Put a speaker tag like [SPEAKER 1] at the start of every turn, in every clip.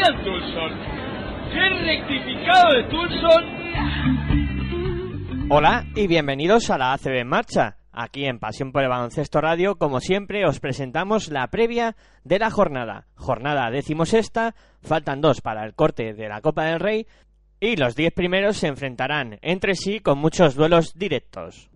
[SPEAKER 1] Tulson? ¡Qué rectificado de Tulson!
[SPEAKER 2] Hola y bienvenidos a la ACB en marcha. Aquí en Pasión por el Baloncesto Radio, como siempre, os presentamos la previa de la jornada. Jornada decimosexta, faltan dos para el corte de la Copa del Rey y los diez primeros se enfrentarán entre sí con muchos duelos directos.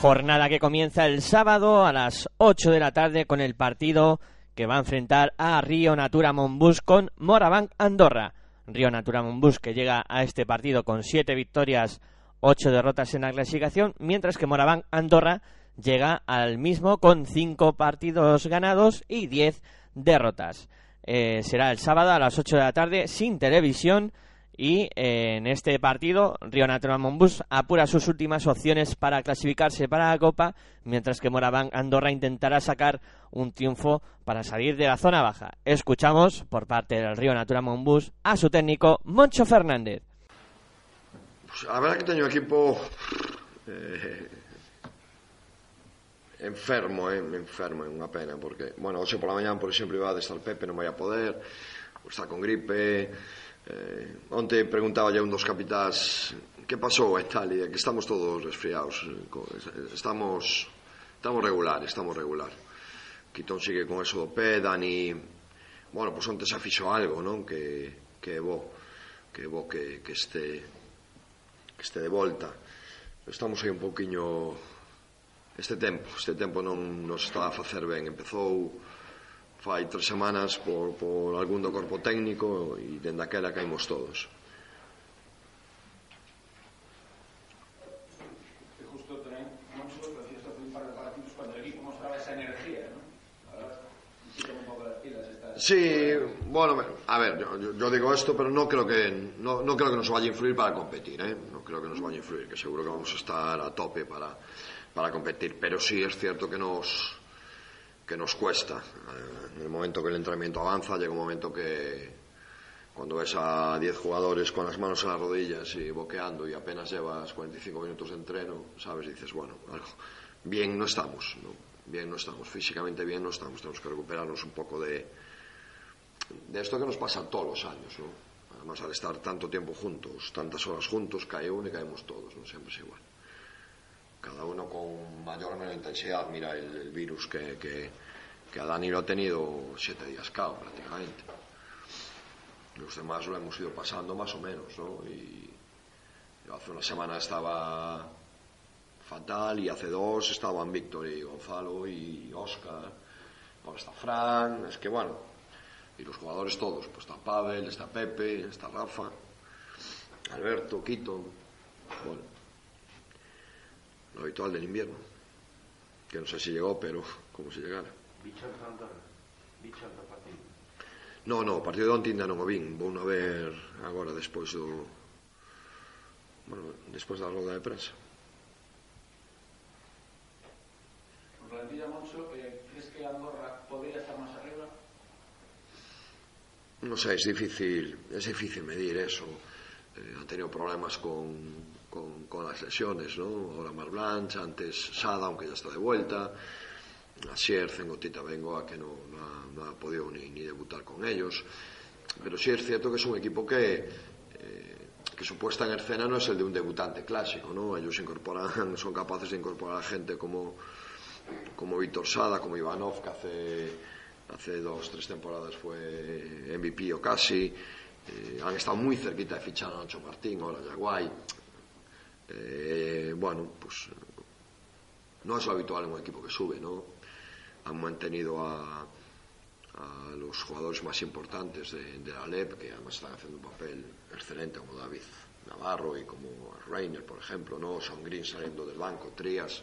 [SPEAKER 2] Jornada que comienza el sábado a las 8 de la tarde con el partido que va a enfrentar a Río Natura Monbus con Morabanc Andorra. Río Natura Monbus que llega a este partido con 7 victorias, 8 derrotas en la clasificación, mientras que Morabanc Andorra llega al mismo con 5 partidos ganados y 10 derrotas. Eh, será el sábado a las 8 de la tarde sin televisión y eh, en este partido Río Natura Monbus apura sus últimas opciones para clasificarse para la Copa, mientras que Moraván Andorra intentará sacar un triunfo para salir de la zona baja. Escuchamos por parte del Río Natura Monbus a su técnico Moncho Fernández.
[SPEAKER 3] Pues a verdad que teño o equipo eh, enfermo, eh, enfermo, é unha pena porque, bueno, hoxe pola mañán, por exemplo, iba a estar Pepe, non vai a poder está con gripe Eh, onte preguntaba a un dos capitás que pasou a Italia, que estamos todos resfriados, eh, eh, estamos estamos regular, estamos regular. Quitón sigue con eso do pé, Dani, bueno, pois pues onte se fixo algo, non? Que que é bo, que é bo que, que este que este de volta. Estamos aí un pouquiño este tempo, este tempo non nos está a facer ben, empezou fai tres semanas por, por algún do corpo técnico e dende aquela caímos todos. Sí, bueno, a ver, yo, yo digo esto, pero no creo que no, no creo que nos vaya a influir para competir, ¿eh? No creo que nos vaya a influir, que seguro que vamos a estar a tope para, para competir, pero sí es cierto que nos que nos cuesta. Eh, En el momento que el entrenamiento avanza, llega un momento que cuando ves a 10 jugadores con las manos en las rodillas y boqueando y apenas llevas 45 minutos de entreno, sabes, dices, bueno, algo bien no estamos, ¿no? Bien no estamos, físicamente bien no estamos, tenemos que recuperarnos un poco de, de esto que nos pasa todos los años, ¿no? Además, al estar tanto tiempo juntos, tantas horas juntos, cae uno y caemos todos, ¿no? Siempre es igual. Cada uno con mayor o menor intensidad. Mira el, virus que, que, a Dani lo ha tenido siete días cao, prácticamente. Los demás lo hemos ido pasando más o menos, ¿no? Y hace una semana estaba fatal y hace dos estaban Víctor y Gonzalo y Oscar. Ahora está Fran, es que bueno, y los jugadores todos, pues está Pavel, está Pepe, está Rafa, Alberto, Quito, bueno, lo habitual del invierno, que no sé si llegó, pero como si llegara. No, no, o partido de onte ainda non o vin, vou a ver agora despois do bueno, despois da roda de prensa.
[SPEAKER 4] Plantilla Moncho, eh, crees que Andorra podría estar máis arriba?
[SPEAKER 3] Non sei, é difícil, é difícil medir eso. Eh, han tenido problemas con, con, las lesiones, ¿no? Ahora Mar Blanche, antes Sada, aunque ya está de vuelta. Asier, Cengotita Bengoa, que no, no, ha, podido ni, ni debutar con ellos. Pero sí es cierto que es un equipo que, eh, que su puesta en escena no es el de un debutante clásico, ¿no? Ellos incorporan, son capaces de incorporar a gente como, como Víctor Sada, como Ivanov, que hace, hace dos, tres temporadas fue MVP o casi, Eh, han estado muy cerquita de fichar a Nacho Martín, ahora Yaguay. Eh, bueno, pues no es lo habitual en un equipo que sube, ¿no? Han mantenido a, a los jugadores más importantes de, la LEP, que además están haciendo un papel excelente, como David Navarro y como Reiner, por ejemplo, ¿no? Sean Green saliendo del banco, Trías.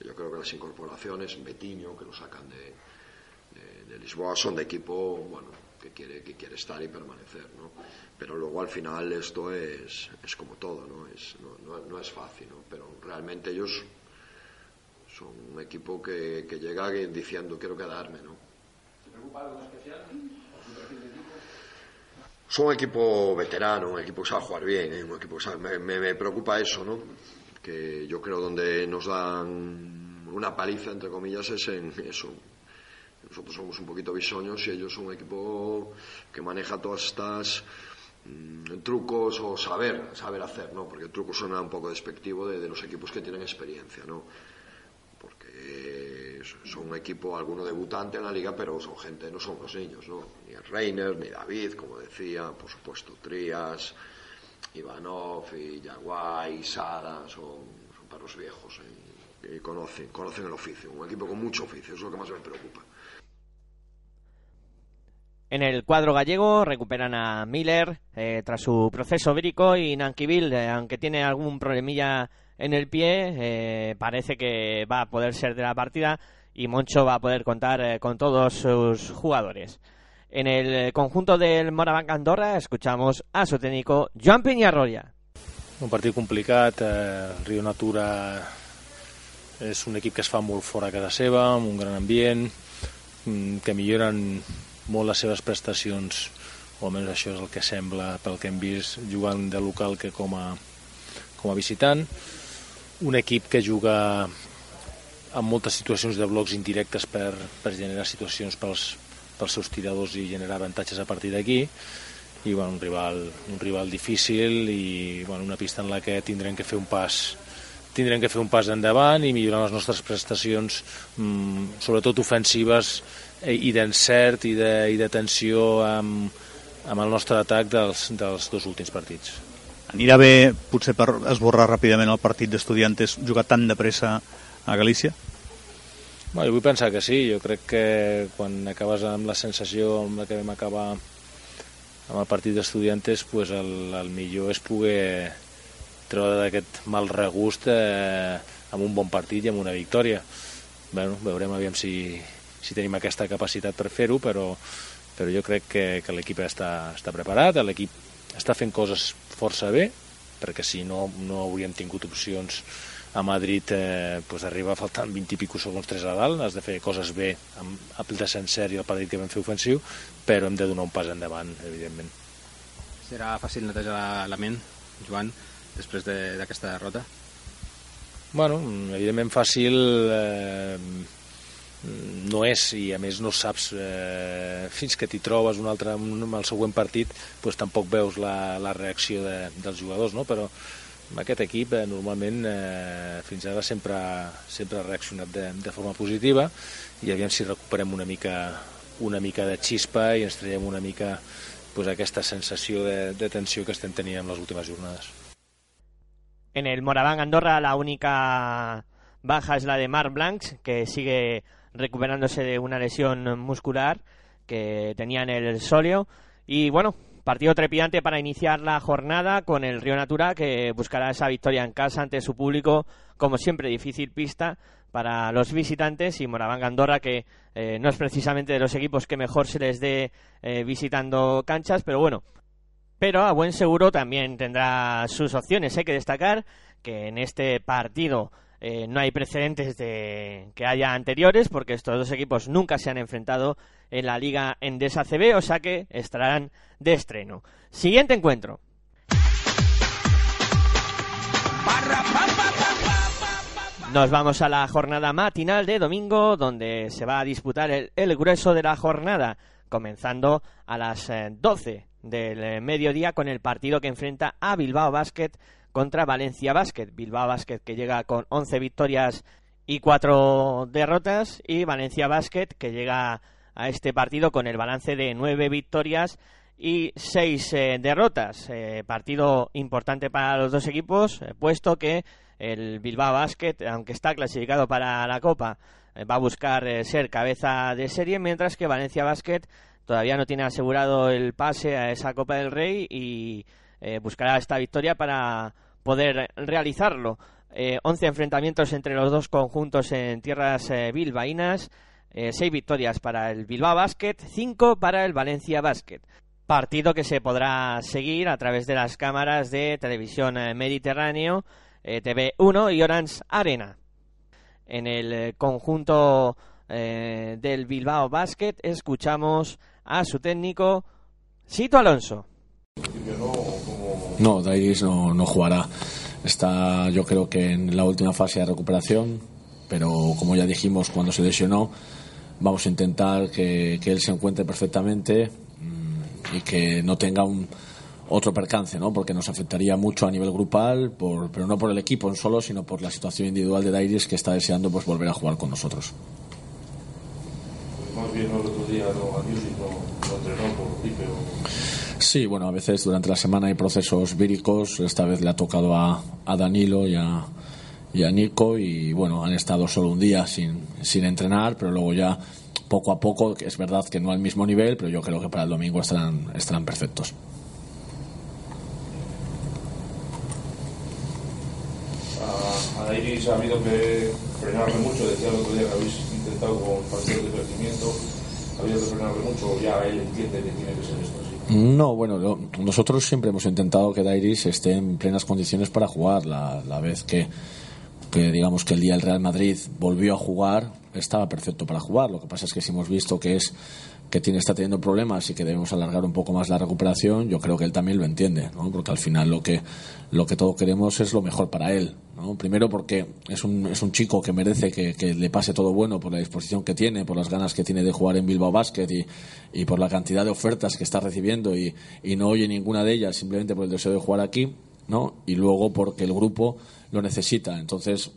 [SPEAKER 3] Yo creo que las incorporaciones, Betiño, que lo sacan de, de Lisboa, son de equipo, bueno, que quiere, que quiere estar y permanecer, ¿no? Pero luego al final esto es, es como todo, ¿no? Es, no, no, no es fácil, ¿no? Pero realmente ellos son un equipo que, que llega diciendo quiero quedarme, ¿no?
[SPEAKER 4] ¿Se preocupa algo especial?
[SPEAKER 3] Son un equipo veterano, un equipo que sabe jugar bien, ¿eh? un equipo que sabe- me, me- me preocupa eso, ¿no? Que yo creo donde nos dan una paliza, entre comillas, es en eso. Nosotros somos un poquito bisoños y ellos son un equipo que maneja todas estas mm, trucos o saber, saber hacer, ¿no? Porque el truco suena un poco despectivo de, los equipos que tienen experiencia, ¿no? porque son un equipo, alguno debutante en la liga, pero son gente, no son los niños, ¿no? Ni el Reiner, ni David, como decía, por supuesto, Trías, Ivanov y Yaguay, Sara, son, son perros viejos ¿eh? y conocen, conocen el oficio, un equipo con mucho oficio, es lo que más me preocupa.
[SPEAKER 2] En el cuadro gallego recuperan a Miller eh, tras su proceso vírico y Nanquivil, eh, aunque tiene algún problemilla en el pie, eh, parece que va a poder ser de la partida y Moncho va a poder contar eh, con todos sus jugadores. En el conjunto del Morabanc Andorra escuchamos a su técnico Joan Peñarroya.
[SPEAKER 5] Un partit complicat, eh, Rio Natura és un equip que es fa molt fora a casa seva, amb un gran ambient, mm, que milloren molt les seves prestacions, o almenys això és el que sembla pel que hem vist jugant de local que com a, com a visitant. Un equip que juga amb moltes situacions de blocs indirectes per, per generar situacions pels, pels seus tiradors i generar avantatges a partir d'aquí i bueno, un rival, un rival difícil i bueno, una pista en la que tindrem que fer un pas tindrem que fer un pas endavant i millorar les nostres prestacions mm, sobretot ofensives i d'encert i, de, i de tensió amb, amb el nostre atac dels, dels dos últims partits.
[SPEAKER 6] Anirà bé, potser per esborrar ràpidament el partit d'estudiantes, jugar tan de pressa a Galícia?
[SPEAKER 5] Bueno, jo vull pensar que sí, jo crec que quan acabes amb la sensació amb la que vam acabar amb el partit d'estudiantes pues el, el millor és poder treure d'aquest mal regust eh, amb un bon partit i amb una victòria bueno, veurem aviam si, si tenim aquesta capacitat per fer-ho però, però jo crec que, que l'equip està, està preparat l'equip està fent coses força bé perquè si no, no hauríem tingut opcions a Madrid eh, pues arriba faltant 20 i pico segons 3 a dalt, has de fer coses bé amb el de sencer i el partit que vam fer ofensiu, però hem de donar un pas endavant, evidentment.
[SPEAKER 7] Serà fàcil netejar la, ment, Joan, després de- d'aquesta de, derrota?
[SPEAKER 5] Bueno, evidentment fàcil eh, no és i a més no saps eh, fins que t'hi trobes un altre amb el següent partit doncs tampoc veus la, la reacció de, dels jugadors no? però aquest equip eh, normalment eh, fins ara sempre, sempre ha reaccionat de, de forma positiva i aviam si recuperem una mica, una mica de xispa i ens traiem una mica pues, aquesta sensació de, de tensió que estem tenint en les últimes jornades.
[SPEAKER 2] En el Moraván Andorra la única baja es la de Marc Blancs, que sigue recuperándose de una lesión muscular que tenía en el sóleo. Y bueno, partido trepidante para iniciar la jornada con el Río Natura, que buscará esa victoria en casa ante su público. Como siempre, difícil pista para los visitantes y Moraván Andorra, que eh, no es precisamente de los equipos que mejor se les dé eh, visitando canchas, pero bueno, pero a buen seguro también tendrá sus opciones. Hay que destacar que en este partido eh, no hay precedentes de que haya anteriores, porque estos dos equipos nunca se han enfrentado en la Liga Endesa CB, o sea que estarán de estreno. Siguiente encuentro. Nos vamos a la jornada matinal de domingo, donde se va a disputar el, el grueso de la jornada, comenzando a las eh, 12 del eh, mediodía con el partido que enfrenta a Bilbao Basket contra Valencia Basket. Bilbao Basket que llega con 11 victorias y 4 derrotas y Valencia Basket que llega a este partido con el balance de 9 victorias y seis eh, derrotas. Eh, partido importante para los dos equipos, eh, puesto que el Bilbao Basket, aunque está clasificado para la Copa, va a buscar ser cabeza de serie, mientras que Valencia Basket todavía no tiene asegurado el pase a esa Copa del Rey y buscará esta victoria para poder realizarlo. Eh, 11 enfrentamientos entre los dos conjuntos en tierras eh, bilbaínas, eh, seis victorias para el Bilbao Basket, cinco para el Valencia Basket. Partido que se podrá seguir a través de las cámaras de televisión eh, Mediterráneo, eh, TV1 y Orange Arena. En el eh, conjunto del Bilbao Basket escuchamos a su técnico Sito Alonso.
[SPEAKER 8] No, Dairis no, no jugará. Está, yo creo que en la última fase de recuperación, pero como ya dijimos cuando se lesionó, vamos a intentar que, que él se encuentre perfectamente mm, y que no tenga un otro percance, ¿no? Porque nos afectaría mucho a nivel grupal, por, pero no por el equipo en solo, sino por la situación individual de Dairis que está deseando pues volver a jugar con nosotros.
[SPEAKER 9] Más bien el otro día no a no, entrenó por gripe o...
[SPEAKER 8] Sí, bueno, a veces durante la semana hay procesos víricos. Esta vez le ha tocado a, a Danilo y a, y a Nico y bueno, han estado solo un día sin, sin entrenar, pero luego ya poco a poco, es verdad que no al mismo nivel, pero yo creo que para el domingo estarán, estarán perfectos.
[SPEAKER 9] A, Dairis ha habido que frenarle mucho, decía el otro día que habéis intentado con partidos de crecimiento, ha habido que frenarle mucho, ya él entiende que tiene que ser esto.
[SPEAKER 8] No, bueno, lo- nosotros siempre hemos intentado que Dairis esté en plenas condiciones para jugar. La, vez que, que, digamos, que el día el Real Madrid volvió a jugar, estaba perfecto para jugar. Lo que pasa es que si hemos visto que es que tiene está teniendo problemas y que debemos alargar un poco más la recuperación, yo creo que él también lo entiende, ¿no? Porque al final lo que lo que todos queremos es lo mejor para él, ¿no? Primero porque es un, es un chico que merece que, le pase todo bueno por la disposición que tiene, por las ganas que tiene de jugar en Bilbao Basket y, por la cantidad de ofertas que está recibiendo y, y no oye ninguna de ellas simplemente por el deseo de jugar aquí, ¿no? Y luego porque el grupo lo necesita. Entonces,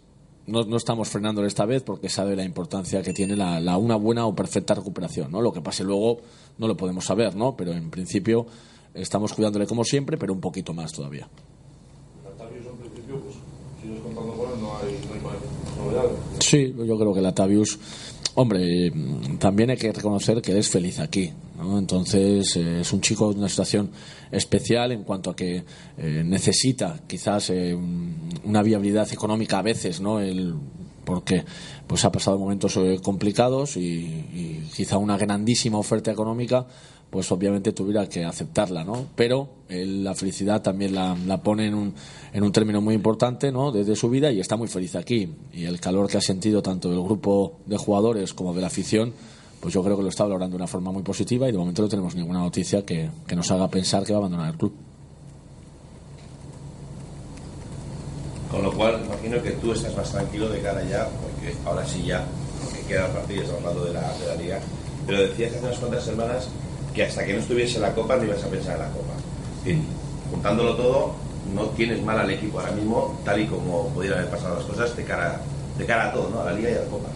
[SPEAKER 8] no, no estamos frenándole esta vez porque sabe la importancia que tiene la, la una buena o perfecta recuperación, ¿no? Lo que pase luego no lo podemos saber, ¿no? Pero en principio estamos cuidándole como siempre, pero un poquito más todavía.
[SPEAKER 9] Latavius en principio, pues sigues contando con él, no hay, no hay más novedades.
[SPEAKER 8] Sí, yo creo que Latavius, hombre, mm, también hay que reconocer que él es feliz aquí, ¿no? Entonces eh, es un chico de una situación especial en cuanto a que eh, necesita quizás eh, un- una viabilidad económica a veces, ¿no? Él, porque pues ha pasado momentos eh, complicados y quizá una grandísima oferta económica pues obviamente tuviera que aceptarla, ¿no? Pero la felicidad también la, pone en un, en un término muy importante, ¿no? Desde su vida y está muy feliz aquí. Y el calor que ha sentido tanto del grupo de jugadores como de la afición, pues yo creo que lo está valorando de una forma muy positiva y de momento no tenemos ninguna noticia que, que nos haga pensar que va a abandonar el club.
[SPEAKER 10] Con lo cual, imagino que tú estás más tranquilo de cara ya, porque ahora sí ya, porque queda el partido, estamos hablando de la, de la liga. Pero decías hace unas cuantas semanas que hasta que no estuviese la Copa no ibas a pensar en la Copa. Y juntándolo todo, no tienes mal al equipo ahora mismo, tal y como pudieran haber pasado las cosas, de cara, de cara a todo, ¿no? A la liga y a la Copa.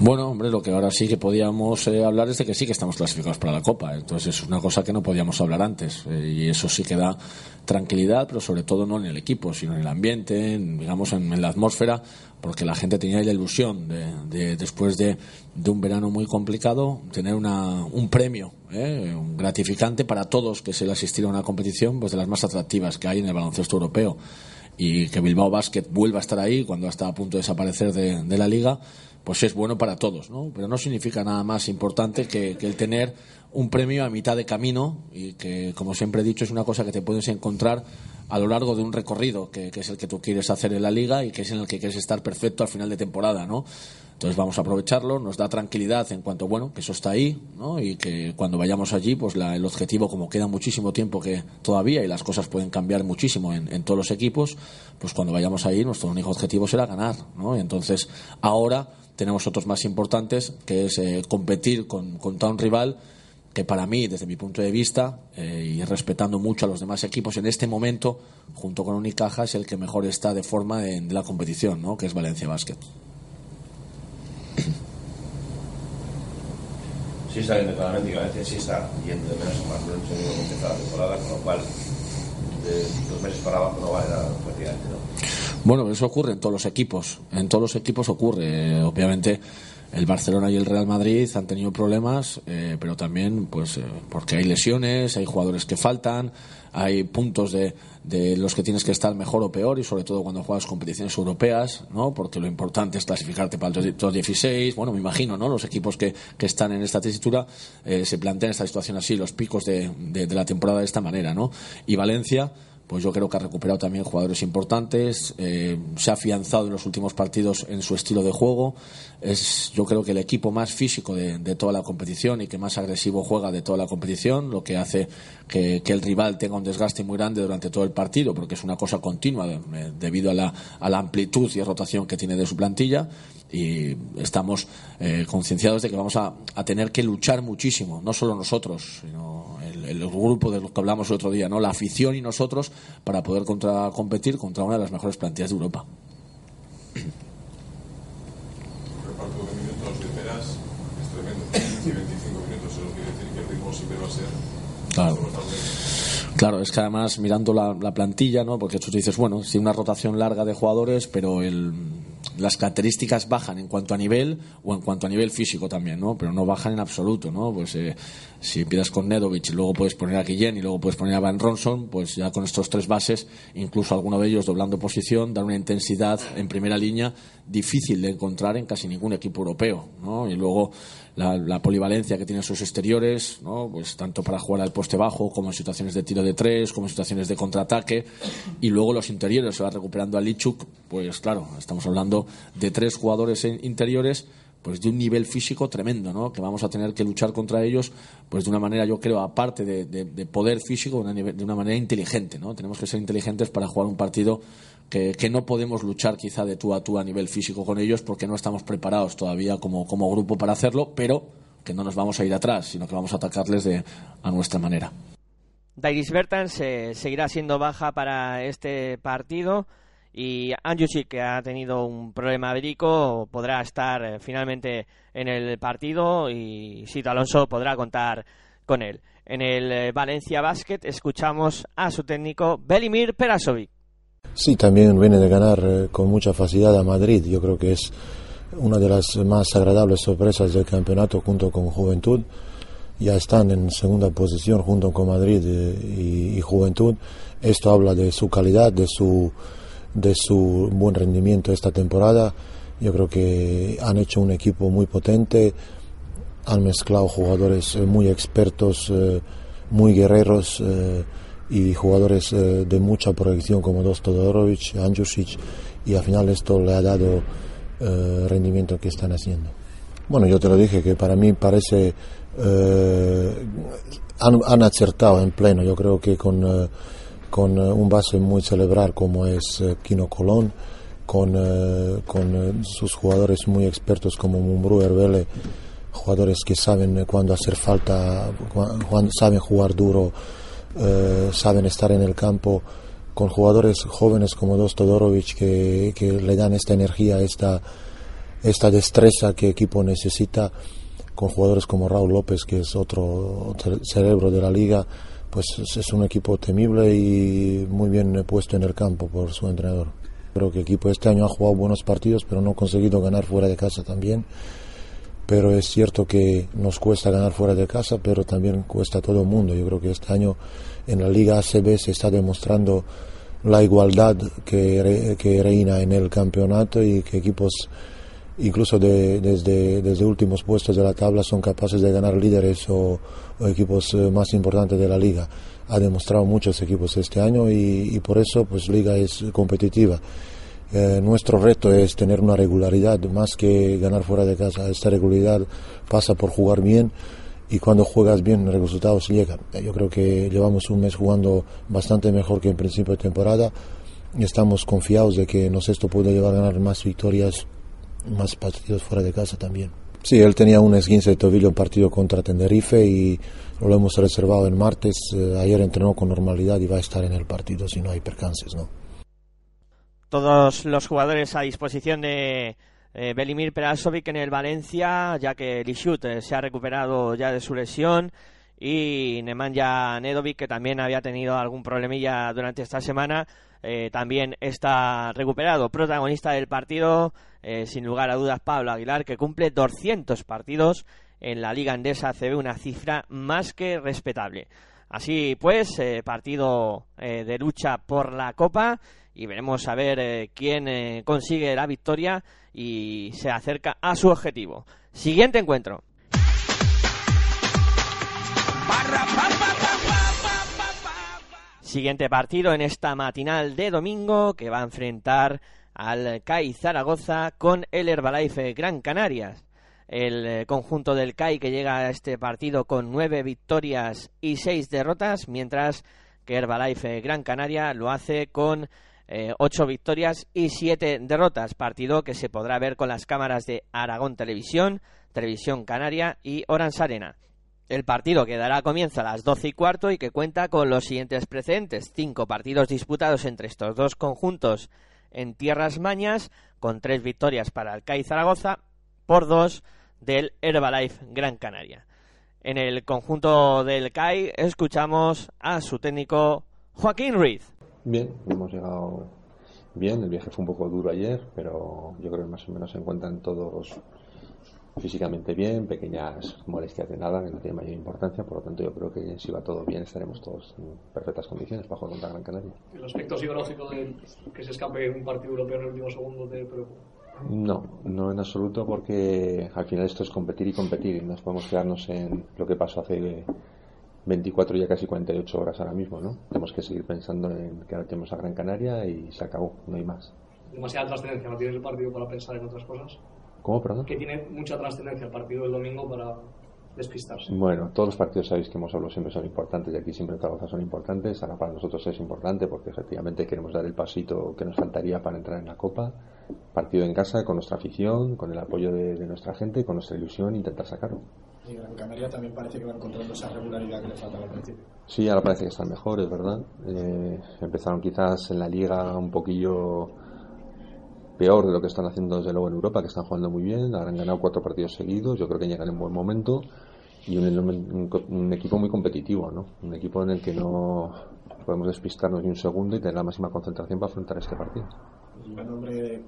[SPEAKER 8] Bueno, hombre, lo que ahora sí que podíamos eh, hablar es de que sí que estamos clasificados para la Copa. Entonces es una cosa que no podíamos hablar antes. eh, y eso sí que da tranquilidad, pero sobre todo no en el equipo, sino en el ambiente, en, digamos, en, la atmósfera, porque la gente tenía la ilusión de, de, después de, de un verano muy complicado, tener una, un premio eh, un gratificante para todos que se le asistiera a una competición pues de las más atractivas que hay en el baloncesto europeo y que Bilbao Basket vuelva a estar ahí cuando está a punto de desaparecer de, de la liga, pues es bueno para todos, ¿no? Pero no significa nada más importante que, el tener un premio a mitad de camino y que, como siempre he dicho, es una cosa que te puedes encontrar a lo largo de un recorrido que, que es el que tú quieres hacer en la liga y que es en el que quieres estar perfecto al final de temporada, ¿no? Entonces vamos a aprovecharlo, nos da tranquilidad en cuanto, bueno, que eso está ahí, ¿no? Y que cuando vayamos allí, pues la- el objetivo, como queda muchísimo tiempo que todavía y las cosas pueden cambiar muchísimo en, en todos los equipos, pues cuando vayamos ahí, nuestro único objetivo será ganar, ¿no? Y entonces ahora tenemos otros más importantes, que es eh, competir con, contra rival que para mí, desde mi punto de vista, eh, y respetando mucho a los demás equipos, en este momento, junto con Unicaja, es el que mejor está de forma de la competición, ¿no? que es Valencia Basket.
[SPEAKER 10] Sí, está viendo claramente que Valencia sí está yendo de menos a más cómo empieza la temporada, con lo cual de dos meses para abajo no vale nada prácticamente, ¿no?
[SPEAKER 8] Bueno, eso ocurre en todos los equipos. En todos los equipos ocurre. Obviamente, el Barcelona y el Real Madrid han tenido problemas, eh, pero también, pues, eh, porque hay lesiones, hay jugadores que faltan, hay puntos de, los que tienes que estar mejor o peor, y sobre todo cuando juegas competiciones europeas, ¿no? Porque lo importante es clasificarte para el 2016. Bueno, me imagino, ¿no? Los equipos que, que están en esta tesitura eh, se plantean esta situación así, los picos de, de, de la temporada de esta manera, ¿no? Y Valencia pues yo creo que ha recuperado también jugadores importantes, eh, se ha afianzado en los últimos partidos en su estilo de juego, es yo creo que el equipo más físico de, toda la competición y que más agresivo juega de toda la competición, lo que hace que, el rival tenga un desgaste muy grande durante todo el partido, porque es una cosa continua de- debido a la, a la amplitud y rotación que tiene de su plantilla. Y estamos eh, concienciados de que vamos a, a tener que luchar muchísimo, no solo nosotros, sino el, grupo de los que hablamos el otro día, no la afición y nosotros para poder contra, competir contra una de las mejores plantillas de Europa.
[SPEAKER 9] reparto de minutos de peras es tremendo. 15 y 25 minutos, eso quiere decir que el ritmo siempre va a ser
[SPEAKER 8] Claro. Claro, es que además mirando la, la plantilla, ¿no? Porque tú dices, bueno, sí una rotación larga de jugadores, pero el, las características bajan en cuanto a nivel o en cuanto a nivel físico también, ¿no? Pero no bajan en absoluto, ¿no? Pues eh, si empiezas con Nedovic y luego puedes poner a Guillén y luego puedes poner a Van Ronson, pues ya con estos tres bases, incluso alguno de ellos doblando posición, dan una intensidad en primera línea difícil de encontrar en casi ningún equipo europeo, ¿no? Y luego la, la polivalencia que tienen sus exteriores, ¿no? Pues tanto para jugar al poste bajo como en situaciones de tiro de tres, como en situaciones de contraataque, y luego los interiores se va recuperando a Lichuk, pues claro, estamos hablando de tres jugadores interiores pues de un nivel físico tremendo, ¿no? Que vamos a tener que luchar contra ellos, pues de una manera, yo creo, aparte de, de- de poder físico, de una, manera inteligente, ¿no? Tenemos que ser inteligentes para jugar un partido que, no podemos luchar quizá de tú a tú a nivel físico con ellos porque no estamos preparados todavía como, como grupo para hacerlo, pero que no nos vamos a ir atrás, sino que vamos a atacarles de, a nuestra manera.
[SPEAKER 2] Dairis Bertans eh, seguirá siendo baja para este partido y Anjusic, que ha tenido un problema médico, podrá estar eh, finalmente en el partido y Sito Alonso podrá contar con él. En el eh, Valencia Basket escuchamos a su técnico Belimir Perasovic.
[SPEAKER 11] Sí, también viene de ganar eh, con mucha facilidad a Madrid. Yo creo que es una de las más agradables sorpresas del campeonato junto con Juventud. Ya están en segunda posición junto con Madrid y, y Juventud. Esto habla de su calidad, de su, de su buen rendimiento esta temporada. Yo creo que han hecho un equipo muy potente, han mezclado jugadores eh, muy expertos, eh, muy guerreros eh, y jugadores de mucha proyección como Dos Todorovic, Anjusic y al final esto le ha dado rendimiento que están haciendo. Bueno, yo te lo dije que para mí parece han, han acertado en pleno. Yo creo que con, con eh, un base muy celebrar como es eh, Kino Colón, con, eh, con eh, sus jugadores muy expertos como Mumbrú, Vele, jugadores que saben eh, cuándo hacer falta, saben jugar duro, eh, saben estar en el campo, con jugadores jóvenes como Dos Todorovic que, que le dan esta energía, esta, esta destreza que equipo necesita, con jugadores como Raúl López, que es otro cere- cerebro de la liga, pues es, un equipo temible y muy bien puesto en el campo por su entrenador. Creo que el equipo este año ha jugado buenos partidos, pero no ha conseguido ganar fuera de casa también. Pero es cierto que nos cuesta ganar fuera de casa, pero también cuesta a todo el mundo. Yo creo que este año en la Liga ACB se está demostrando la igualdad que, que reina en el campeonato y que equipos incluso de- desde, últimos puestos de la tabla son capaces de ganar líderes o, equipos eh, más importantes de la liga. Ha demostrado muchos equipos este año y, por eso pues liga es competitiva. Eh, nuestro reto es tener una regularidad más que ganar fuera de casa. Esta regularidad pasa por jugar bien y cuando juegas bien los resultados llegan. Eh, Yo creo que llevamos un mes jugando bastante mejor que en principio de temporada estamos confiados de que nos esto puede llevar a ganar más victorias, más partidos fuera de casa también. Sí, él tenía un esguince de tobillo en partido contra Tenerife y lo hemos reservado en martes. Eh, ayer entrenó con normalidad y va a estar en el partido si no hay percances, ¿no?
[SPEAKER 2] Todos los jugadores a disposición de eh, Belimir Perasovic en el Valencia, ya que Lishut eh, se ha recuperado ya de su lesión y Nemanja Nedovic, que también había tenido algún problemilla durante esta semana, eh, también está recuperado. Protagonista del partido, eh, sin lugar a dudas, Pablo Aguilar, que cumple 200 partidos en la Liga Andesa CB, una cifra más que respetable. Así pues, eh, partido de lucha por la Copa y veremos a ver quién consigue la victoria y se acerca a su objetivo. Siguiente encuentro. Siguiente partido en esta matinal de domingo que va a enfrentar al CAI Zaragoza con el Herbalife Gran Canarias. El eh, conjunto del CAI que llega a este partido con nueve victorias y seis derrotas, mientras que Herbalife Gran Canaria lo hace con eh, ocho victorias y siete derrotas. Partido que se podrá ver con las cámaras de Aragón Televisión, Televisión Canaria y Orange Arena. El partido que dará comienzo a las 12 y cuarto y que cuenta con los siguientes precedentes. Cinco partidos disputados entre estos dos conjuntos en tierras mañas, con tres victorias para el CAI Zaragoza por dos del Herbalife Gran Canaria. En el conjunto del CAI escuchamos a su técnico Joaquín Ruiz.
[SPEAKER 12] Bien, hemos llegado bien. El viaje fue un poco duro ayer, pero yo creo que más o menos se encuentran todos físicamente bien, pequeñas molestias de nada, que no tienen mayor importancia. Por lo tanto, yo creo que si va todo bien, estaremos todos en perfectas condiciones para jugar contra Gran Canaria.
[SPEAKER 13] ¿El aspecto psicológico de que se escape un partido europeo en el último segundo te preocupa?
[SPEAKER 12] No, no en absoluto, porque al final esto es competir y competir. Y no podemos quedarnos en lo que pasó hace 24 ya casi 48 horas ahora mismo, ¿no? Tenemos que seguir pensando en que ahora tenemos a Gran Canaria y se acabó, no hay más.
[SPEAKER 13] Demasiada trascendencia, ¿no tienes el partido para pensar en otras cosas?
[SPEAKER 12] ¿Cómo, perdón?
[SPEAKER 13] Que tiene mucha trascendencia el partido del domingo para despistarse.
[SPEAKER 12] Bueno, todos los partidos sabéis que hemos hablado siempre son importantes y aquí siempre en Zaragoza son importantes. Ahora para nosotros es importante porque efectivamente queremos dar el pasito que nos faltaría para entrar en la Copa. Partido en casa con nuestra afición, con el apoyo de, de nuestra gente, con nuestra ilusión, intentar sacarlo.
[SPEAKER 4] Y Gran Canaria también parece que va encontrando esa regularidad que le faltaba al principio.
[SPEAKER 12] Sí, ahora parece que están mejores, ¿verdad? Eh, empezaron quizás en la liga un poquillo peor de lo que están haciendo desde luego en Europa, que están jugando muy bien, han ganado cuatro partidos seguidos, yo creo que llegan en buen momento y un, un, un equipo muy competitivo, ¿no? Un equipo en el que no podemos despistarnos ni un segundo y tener la máxima concentración para afrontar este partido.
[SPEAKER 4] Y un hombre,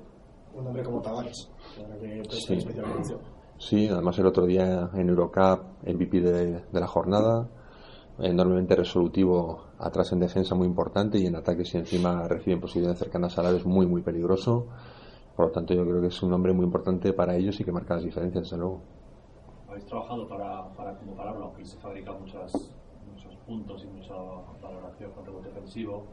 [SPEAKER 4] un hombre como Tavares, que
[SPEAKER 12] Sí. Sí, además el otro día en Eurocup, MVP de, de la jornada, enormemente resolutivo atrás en defensa muy importante y en ataque si encima reciben posiciones cercanas al área es muy muy peligroso. Por lo tanto yo creo que es un hombre muy importante para ellos y que marca las diferencias desde luego.
[SPEAKER 14] Habéis trabajado para, para compararlo, aunque se fabrican muchas, muchos puntos y mucha valoración con rebote defensivo.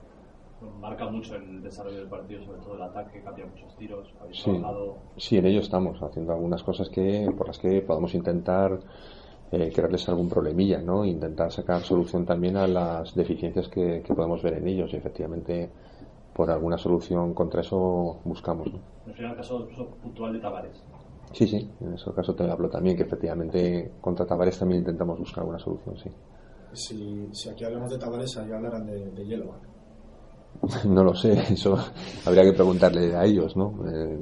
[SPEAKER 14] Marca mucho el desarrollo del partido, sobre todo el ataque, cambia muchos tiros. Habéis
[SPEAKER 12] Sí,
[SPEAKER 14] trabajado
[SPEAKER 12] sí, en ello estamos haciendo algunas cosas que por las que podemos intentar eh, crearles algún problemilla, ¿no? Intentar sacar solución también a las deficiencias que, que podemos ver en ellos y efectivamente por alguna solución contra eso buscamos. ¿no?
[SPEAKER 14] me refiero al caso puntual de Tavares.
[SPEAKER 12] Sí, sí, en ese caso te hablo también que efectivamente contra Tavares también intentamos buscar alguna solución, sí.
[SPEAKER 4] Si, si aquí hablamos de Tavares, ahí hablarán de, de Yellowback.
[SPEAKER 12] No lo sé, eso habría que preguntarle a ellos, ¿no? Eh,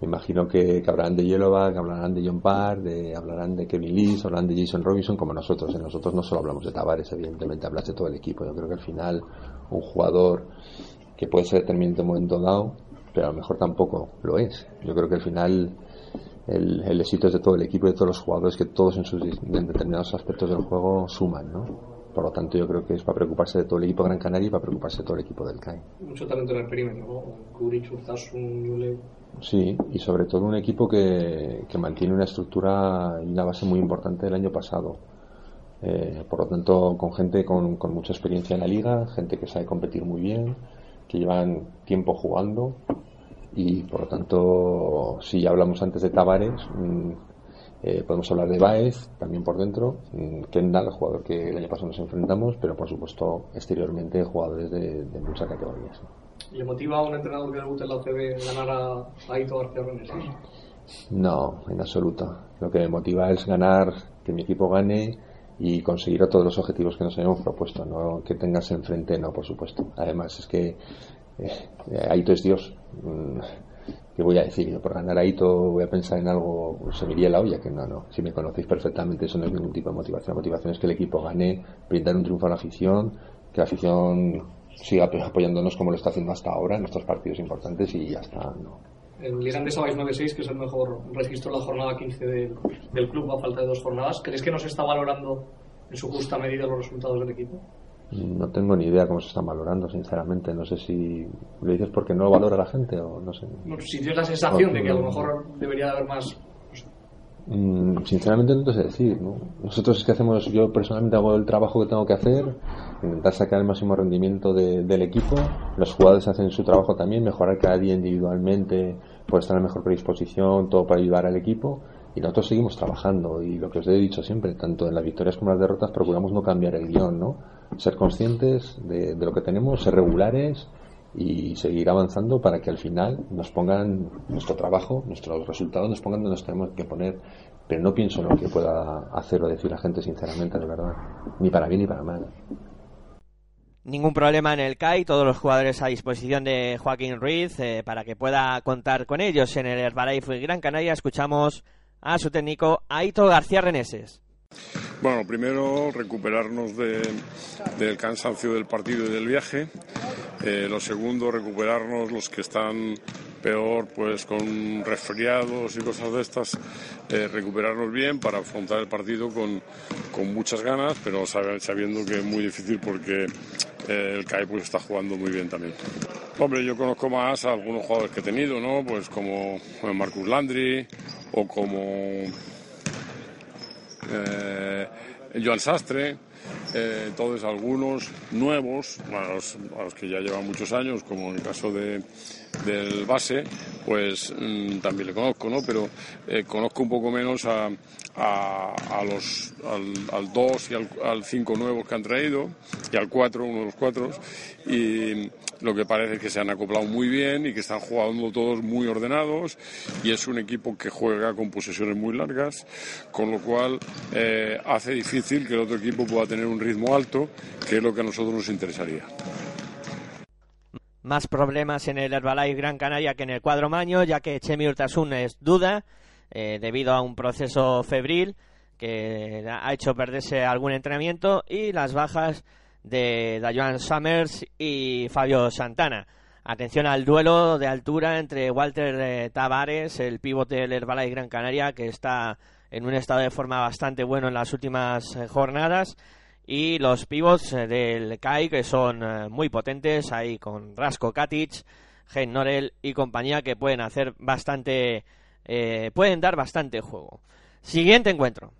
[SPEAKER 12] me imagino que, que hablarán de Yellowback, hablarán de John Parr, de, hablarán de Kevin Lee, hablarán de Jason Robinson como nosotros. En nosotros no solo hablamos de Tavares, evidentemente hablas de todo el equipo. Yo creo que al final un jugador que puede ser determinante en un momento dado, pero a lo mejor tampoco lo es. Yo creo que al final el, el éxito es de todo el equipo y de todos los jugadores que todos en sus en determinados aspectos del juego suman, ¿no? Por lo tanto, yo creo que es para preocuparse de todo el equipo Gran Canaria y para preocuparse de todo el equipo del CAI.
[SPEAKER 13] Mucho talento en el perímetro, ¿no? Kuric, Urtasun.
[SPEAKER 12] Sí, y sobre todo un equipo que, que mantiene una estructura y una base muy importante del año pasado. Eh, por lo tanto, con gente con, con mucha experiencia en la liga, gente que sabe competir muy bien, que llevan tiempo jugando y por lo tanto, si ya hablamos antes de Tavares, mm, eh, podemos hablar de Baez también por dentro, mm, Kendall, jugador que el año pasado nos enfrentamos, pero por supuesto exteriormente jugadores de, de mucha categoría. sí.
[SPEAKER 13] ¿Le motiva a un entrenador que debute en la OCB ganar a Aito García Reneses?
[SPEAKER 12] No, en absoluto. Lo que me motiva es ganar, que mi equipo gane y conseguir todos los objetivos que nos habíamos propuesto, no que tengas enfrente, no, por supuesto. Además, es que eh, Aito es Dios. Mm, ¿qué voy a decir? Yo por ganar a Ito voy a pensar en algo, se me iría la olla, que no, no. Si me conocéis perfectamente, eso no es ningún tipo de motivación. La motivación es que el equipo gane, brindar un triunfo a la afición, que la afición siga apoyándonos como lo está haciendo hasta ahora en nuestros partidos importantes y ya está, no.
[SPEAKER 13] El Liga Andesa vais 9-6, que es el mejor registro de la jornada 15 del, del club a falta de dos jornadas. ¿Crees que no se está valorando en su justa medida los resultados del equipo?
[SPEAKER 12] No tengo ni idea cómo se están valorando, sinceramente. No sé si lo dices porque no lo valora la gente o no sé.
[SPEAKER 13] No, si tienes la sensación
[SPEAKER 12] No,
[SPEAKER 13] de que a lo mejor debería de haber más.
[SPEAKER 12] Mm, Sinceramente no te sé decir. ¿no? Nosotros es que hacemos, yo personalmente hago el trabajo que tengo que hacer, intentar sacar el máximo rendimiento de- del equipo. Los jugadores hacen su trabajo también, mejorar cada día individualmente, por estar en mejor predisposición, todo para ayudar al equipo. Y nosotros seguimos trabajando y lo que os he dicho siempre, tanto en las victorias como en las derrotas, procuramos no cambiar el guion, ¿no? Ser conscientes de, de lo que tenemos, ser regulares y seguir avanzando para que al final nos pongan nuestro trabajo, nuestros resultados, nos pongan donde nos tenemos que poner. Pero no pienso en lo que pueda hacer o decir la gente, sinceramente, de verdad. Ni para bien ni para mal.
[SPEAKER 2] Ningún problema en el CAI, todos los jugadores a disposición de Joaquín Ruiz eh, para que pueda contar con ellos en el Herbalife Gran Canaria. Escuchamos a su técnico Aito García Reneses.
[SPEAKER 15] Bueno, primero recuperarnos de- del cansancio del partido y del viaje. Eh, lo segundo, recuperarnos los que están peor, pues con resfriados y cosas de estas, eh, recuperarnos bien para afrontar el partido con, con muchas ganas, pero sab- sabiendo que es muy difícil porque eh, el CAE pues está jugando muy bien también. Hombre, yo conozco más a algunos jugadores que he tenido, ¿no? Pues como Marcus Landry o como eh, Joan Sastre, eh, entonces algunos nuevos, a los, que ya llevan muchos años, como en el caso de, del base, pues mm, también le conozco, ¿no? Pero eh, conozco un poco menos a, a, a los, al, 2 y al 5 nuevos que han traído, y al 4, uno de los 4, y lo que parece es que se han acoplado muy bien y que están jugando todos muy ordenados y es un equipo que juega con posesiones muy largas, con lo cual eh, hace difícil que el otro equipo pueda tener un ritmo alto, que es lo que a nosotros nos interesaría.
[SPEAKER 2] Más problemas en el Herbalife Gran Canaria que en el cuadro Maño, ya que Chemi Urtasun es duda eh, debido a un proceso febril que ha hecho perderse algún entrenamiento y las bajas de Dayoan Summers y Fabio Santana. Atención al duelo de altura entre Walter eh, Tavares, el pivote del Herbalife Gran Canaria, que está en un estado de forma bastante bueno en las últimas eh, jornadas, y los pivots eh, del CAI, que son muy potentes, ahí con Rasko Katic, Gen Norel y compañía, que pueden hacer bastante, pueden dar bastante juego. Siguiente encuentro.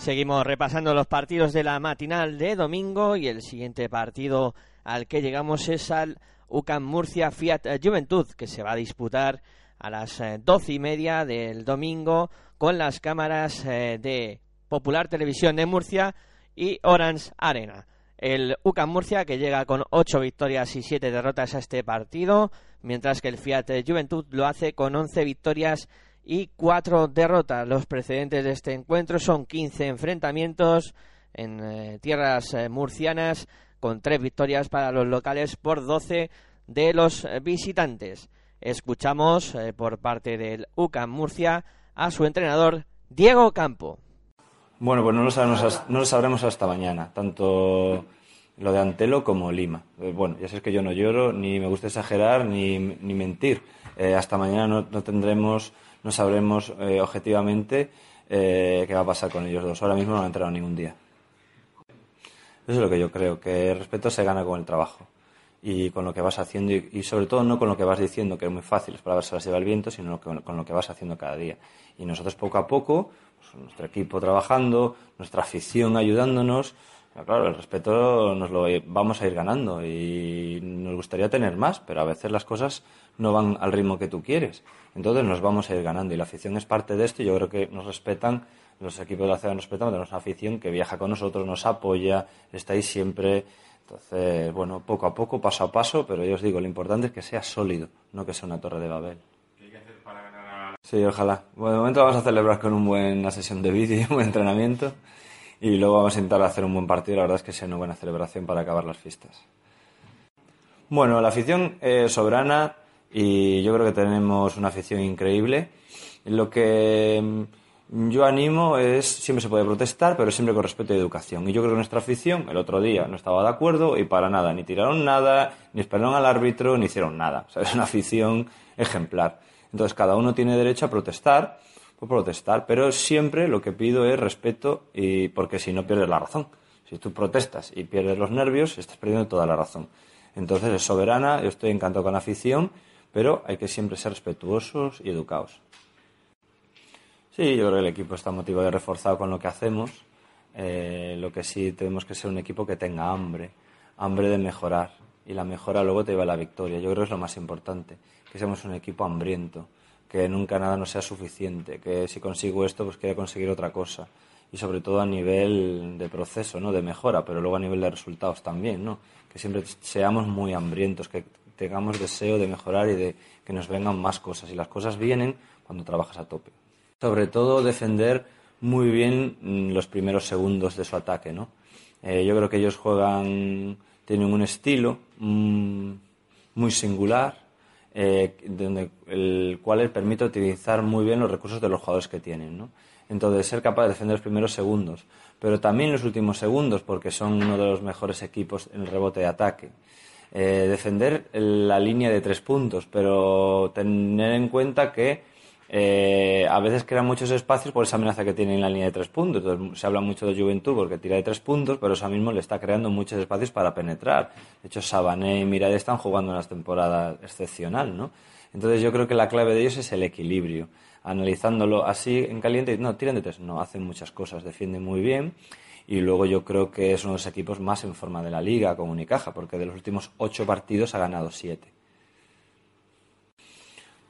[SPEAKER 2] Seguimos repasando los partidos de la matinal de domingo y el siguiente partido al que llegamos es al UCAM Murcia Fiat Juventud, que se va a disputar a las eh, doce y media del domingo con las cámaras eh, de Popular Televisión de Murcia y Orange Arena. El UCAM Murcia que llega con ocho victorias y siete derrotas a este partido, mientras que el Fiat Juventud lo hace con once victorias y cuatro derrotas. Los precedentes de este encuentro son 15 enfrentamientos en eh, tierras eh, murcianas con tres victorias para los locales por 12 de los eh, visitantes. Escuchamos por parte del UCAM Murcia a su entrenador Diego Campo.
[SPEAKER 16] Bueno, pues no lo, sabemos, no lo sabremos hasta mañana, tanto lo de Antelo como Lima. Bueno, ya sabes que yo no lloro, ni me gusta exagerar, ni, ni mentir. Hasta mañana no, no tendremos, no sabremos eh, objetivamente eh, qué va a pasar con ellos dos. Ahora mismo no han entrado ningún día. Eso es lo que yo creo, que el respeto se gana con el trabajo y con lo que vas haciendo y, sobre todo no con lo que vas diciendo, que es muy fácil, es para se las lleva el viento, sino con, con lo que vas haciendo cada día. Y nosotros poco a poco, pues, nuestro equipo trabajando, nuestra afición ayudándonos, claro, el respeto nos lo vamos a ir ganando y nos gustaría tener más, pero a veces las cosas no van al ritmo que tú quieres. Entonces nos vamos a ir ganando y la afición es parte de esto y yo creo que nos respetan, los equipos de la ciudad nos respetan, tenemos una afición que viaja con nosotros, nos apoya, está ahí siempre. Entonces, bueno, poco a poco, paso a paso, pero yo os digo, lo importante es que sea sólido, no que sea una torre de Babel. Sí, ojalá. Bueno, de momento vamos a celebrar con una buena sesión de vídeo un buen entrenamiento. Y luego vamos a intentar hacer un buen partido. La verdad es que sea una buena celebración para acabar las fiestas. Bueno, la afición es soberana y yo creo que tenemos una afición increíble. Lo que mm, yo animo es, siempre se puede protestar, pero siempre con respeto y educación. Y yo creo que nuestra afición el otro día no estaba de acuerdo y para nada, ni tiraron nada, ni esperaron al árbitro, ni hicieron nada. O es una afición ejemplar. Entonces cada uno tiene derecho a protestar, por protestar, pero siempre lo que pido es respeto y porque si no pierdes la razón. Si tú protestas y pierdes los nervios, estás perdiendo toda la razón. Entonces es soberana, yo estoy encantado con la afición, pero hay que siempre ser respetuosos y educados. Sí, yo creo que el equipo está motivado y reforzado con lo que hacemos. Eh, lo que sí tenemos que ser un equipo que tenga hambre, hambre de mejorar. Y la mejora luego te lleva a la victoria. Yo creo que es lo más importante, que seamos un equipo hambriento, que nunca nada nos sea suficiente, que si consigo esto, pues quiera conseguir otra cosa. Y sobre todo a nivel de proceso, ¿no? De mejora, pero luego a nivel de resultados también, ¿no? Que siempre seamos muy hambrientos, que tengamos deseo de mejorar y de que nos vengan más cosas. Y las cosas vienen cuando trabajas a tope. Sobre todo defender muy bien mm, los primeros segundos de su ataque, ¿no? Eh, yo creo que ellos juegan, tienen un estilo mm, muy singular, eh, donde, el cual les permite utilizar muy bien los recursos de los jugadores que tienen, ¿no? Entonces, ser capaz de defender los primeros segundos, pero también los últimos segundos, porque son uno de los mejores equipos en el rebote de ataque. Eh, defender la línea de tres puntos, pero tener en cuenta que eh, a veces crean muchos espacios por esa amenaza que tiene en la línea de tres puntos. Se habla mucho de Juventud porque tira de tres puntos, pero eso mismo le está creando muchos espacios para penetrar. De hecho, Sabané y Mirade están jugando unas temporadas excepcional, ¿no? Entonces, yo creo que la clave de ellos es el equilibrio. Analizándolo así en caliente, no, tiran de tres, no, hacen muchas cosas, defienden muy bien. Y luego yo creo que es uno de los equipos más en forma de la liga con Unicaja, porque de los últimos ocho partidos ha ganado siete.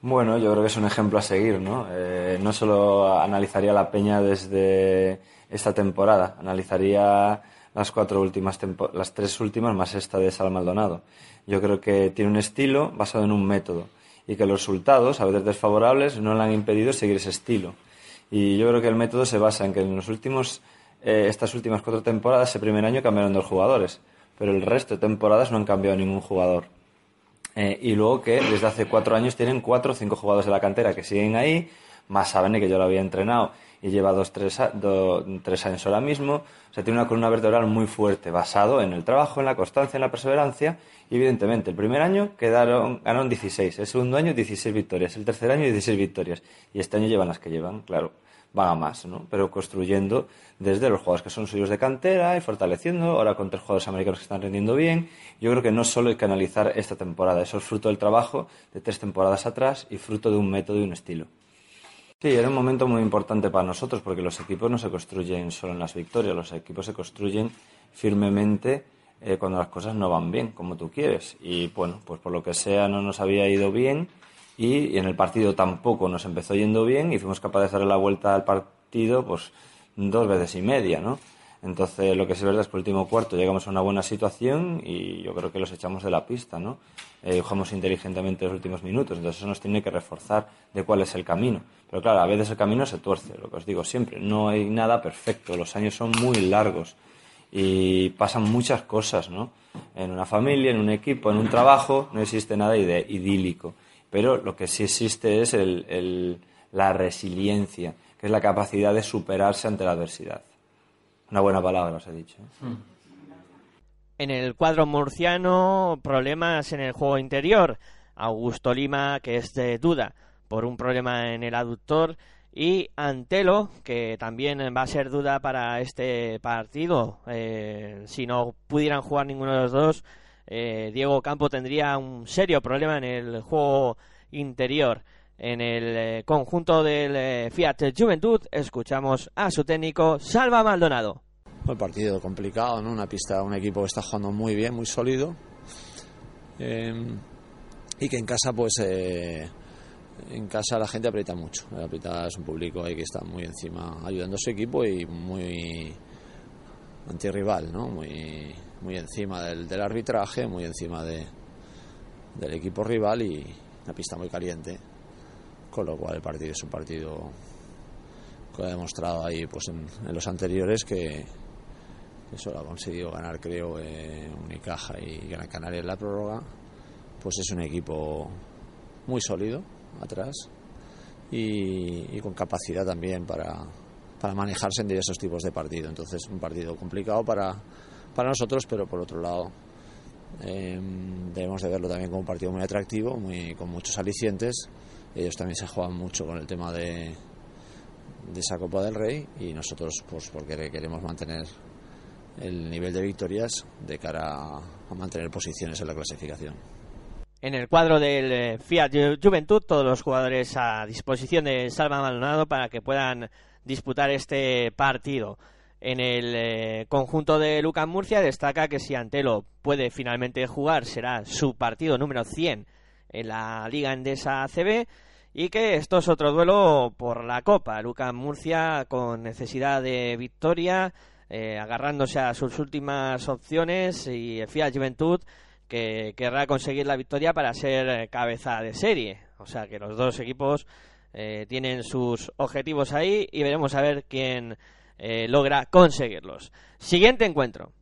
[SPEAKER 16] Bueno, yo creo que es un ejemplo a seguir, ¿no? Eh, no solo analizaría la Peña desde esta temporada, analizaría las cuatro últimas las tres últimas más esta de Sal Maldonado. Yo creo que tiene un estilo basado en un método y que los resultados, a veces desfavorables, no le han impedido seguir ese estilo. Y yo creo que el método se basa en que en los últimos, eh, estas últimas cuatro temporadas, ese primer año cambiaron dos jugadores, pero el resto de temporadas no han cambiado ningún jugador. Eh, y luego que desde hace cuatro años tienen cuatro o cinco jugadores de la cantera que siguen ahí, más Sabene que yo lo había entrenado y lleva dos, tres, tres años ahora mismo. O sea, tiene una columna vertebral muy fuerte, basado en el trabajo, en la constancia, en la perseverancia. Y evidentemente, el primer año quedaron, ganaron 16, el segundo año 16 victorias, el tercer año 16 victorias. Y este año llevan las que llevan, claro van a más, ¿no? Pero construyendo desde los jugadores que son suyos de cantera y fortaleciendo, ahora con tres jugadores americanos que están rendiendo bien. Yo creo que no solo hay que analizar esta temporada, eso es fruto del trabajo de tres temporadas atrás y fruto de un método y un estilo. Sí, era un momento muy importante para nosotros porque los equipos no se construyen solo en las victorias, los equipos se construyen firmemente eh, cuando las cosas no van bien, como tú quieres. Y bueno, pues por lo que sea no nos había ido bien y en el partido tampoco nos empezó yendo bien y fuimos capaces de darle la vuelta al partido pues dos veces y media, ¿no? Entonces, lo que es verdad es que el último cuarto llegamos a una buena situación y yo creo que los echamos de la pista, ¿no? Eh, jugamos inteligentemente los últimos minutos, entonces eso nos tiene que reforzar de cuál es el camino. Pero claro, a veces el camino se tuerce, lo que os digo siempre, no hay nada perfecto, los años son muy largos y pasan muchas cosas, ¿no? En una familia, en un equipo, en un trabajo, no existe nada idílico. Pero lo que sí existe es la resiliencia, que es la capacidad de superarse ante la adversidad. Una buena palabra, os he dicho. ¿eh?
[SPEAKER 2] Hmm. En el cuadro murciano, problemas en el juego interior. Augusto Lima, que es de duda por un problema en el aductor. Y Antelo, que también va a ser duda para este partido. Eh, si no pudieran jugar ninguno de los dos, eh, Diego Campo tendría un serio problema en el juego interior. En el eh, conjunto del eh, Fiat Juventud escuchamos a su técnico Salva Maldonado.
[SPEAKER 17] Un partido complicado, ¿no? Una pista, un equipo que está jugando muy bien, muy sólido. y que en casa, pues, en casa la gente aprieta mucho. Aprieta es un público ahí que está muy encima ayudando a su equipo y muy antirrival, ¿no? Muy muy encima del, del arbitraje, muy encima de, del equipo rival y una pista muy caliente, con lo cual el partido es un partido que ha demostrado ahí pues en, los anteriores que que solo ha conseguido ganar creo eh, Unicaja y Gran Canaria en la prórroga. Pues es un equipo muy sólido atrás y, y con capacidad también para, para manejarse en diversos tipos de partido. Entonces un partido complicado para, para nosotros pero por otro lado eh, debemos de verlo también como un partido muy atractivo muy, con muchos alicientes ellos también se juegan mucho con el tema de, de esa Copa del Rey y nosotros pues porque queremos mantener el nivel de victorias de cara a mantener posiciones en la clasificación.
[SPEAKER 2] En el cuadro del eh, Fiat Ju- Juventud, todos los jugadores a disposición de Salva Maldonado para que puedan disputar este partido. En el eh, conjunto de Lucas Murcia destaca que si Antelo puede finalmente jugar será su partido número 100 en la Liga Endesa ACB y que esto es otro duelo por la Copa. Lucas Murcia con necesidad de victoria, eh, agarrándose a sus últimas opciones y el Fiat Juventud que querrá conseguir la victoria para ser eh, cabeza de serie. O sea que los dos equipos eh, tienen sus objetivos ahí y veremos a ver quién eh, logra conseguirlos. Siguiente encuentro.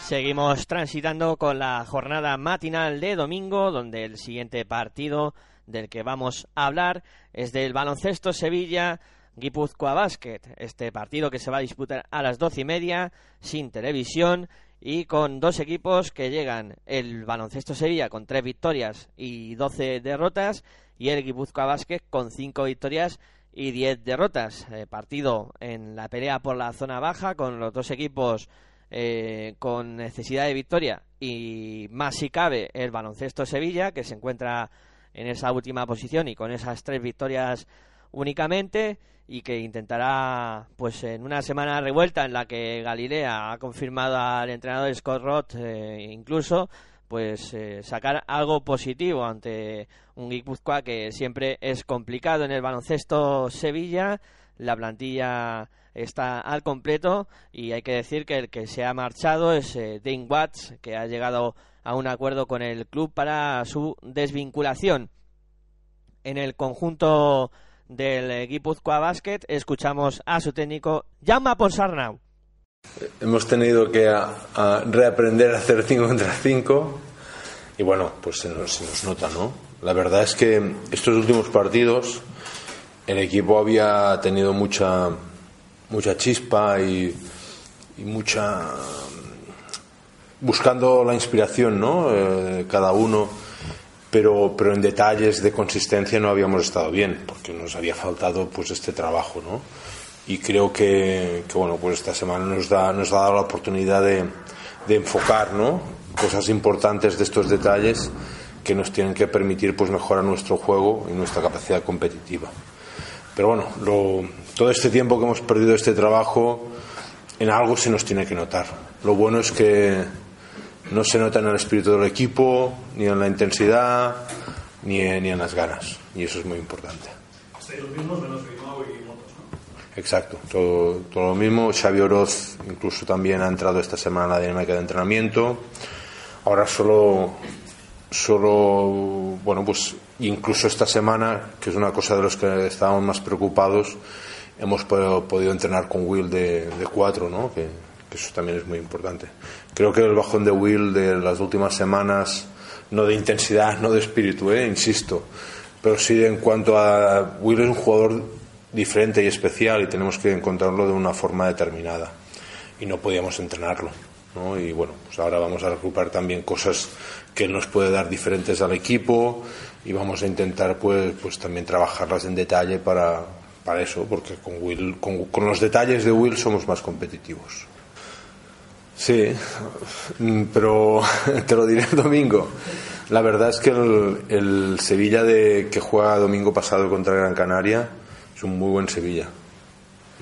[SPEAKER 2] Seguimos transitando con la jornada matinal de domingo, donde el siguiente partido del que vamos a hablar es del baloncesto Sevilla Guipúzcoa Basket. Este partido que se va a disputar a las doce y media, sin televisión y con dos equipos que llegan el baloncesto Sevilla con tres victorias y doce derrotas y el Guipúzcoa Basket con cinco victorias y diez derrotas. Eh, partido en la pelea por la zona baja con los dos equipos eh, con necesidad de victoria y más si cabe el baloncesto Sevilla que se encuentra en esa última posición y con esas tres victorias únicamente y que intentará pues en una semana revuelta en la que Galilea ha confirmado al entrenador Scott Roth eh, incluso pues eh, sacar algo positivo ante un Guipúzcoa que siempre es complicado en el baloncesto Sevilla. La plantilla está al completo y hay que decir que el que se ha marchado es eh, Dane Watts que ha llegado a un acuerdo con el club para su desvinculación. En el conjunto del eh, Guipúzcoa Basket escuchamos a su técnico Jaume Ponsarnau
[SPEAKER 18] Hemos tenido que reaprender a hacer 5 contra 5 y bueno, pues se nos, se nos nota, ¿no? La verdad es que estos últimos partidos el equipo había tenido mucha, mucha chispa y, y mucha. buscando la inspiración, ¿no? Eh, cada uno, pero, pero en detalles de consistencia no habíamos estado bien, porque nos había faltado pues este trabajo, ¿no? Y creo que, que, bueno, pues esta semana nos, da, nos ha dado la oportunidad de, de enfocar, ¿no? Cosas importantes de estos detalles que nos tienen que permitir pues mejorar nuestro juego y nuestra capacidad competitiva. Pero bueno, lo- todo este tiempo que hemos perdido este trabajo, en algo se nos tiene que notar. Lo bueno es que no se nota en el espíritu del equipo, ni en la intensidad, ni en, ni en las ganas. Y eso es muy importante.
[SPEAKER 4] Estáis los mismos menos Grimao y Motos, ¿no?
[SPEAKER 18] Exacto, todo, todo lo mismo. Xavi Oroz incluso también ha entrado esta semana en la dinámica de entrenamiento. Ahora solo, solo, bueno, pues incluso esta semana, que es una cosa de los que estábamos más preocupados, hemos podido, podido entrenar con Will de, de cuatro, ¿no? Que, que eso también es muy importante. Creo que el bajón de Will de las últimas semanas, no de intensidad, no de espíritu, ¿eh? insisto, pero sí en cuanto a Will es un jugador diferente y especial y tenemos que encontrarlo de una forma determinada y no podíamos entrenarlo. ¿no? Y bueno, pues ahora vamos a recuperar también cosas que nos puede dar diferentes al equipo y vamos a intentar pues, pues también trabajarlas en detalle para, para eso, porque con, Will, con, con los detalles de Will somos más competitivos. Sí, pero te lo diré el domingo. La verdad es que el, el Sevilla de, que juega domingo pasado contra Gran Canaria es un muy buen Sevilla.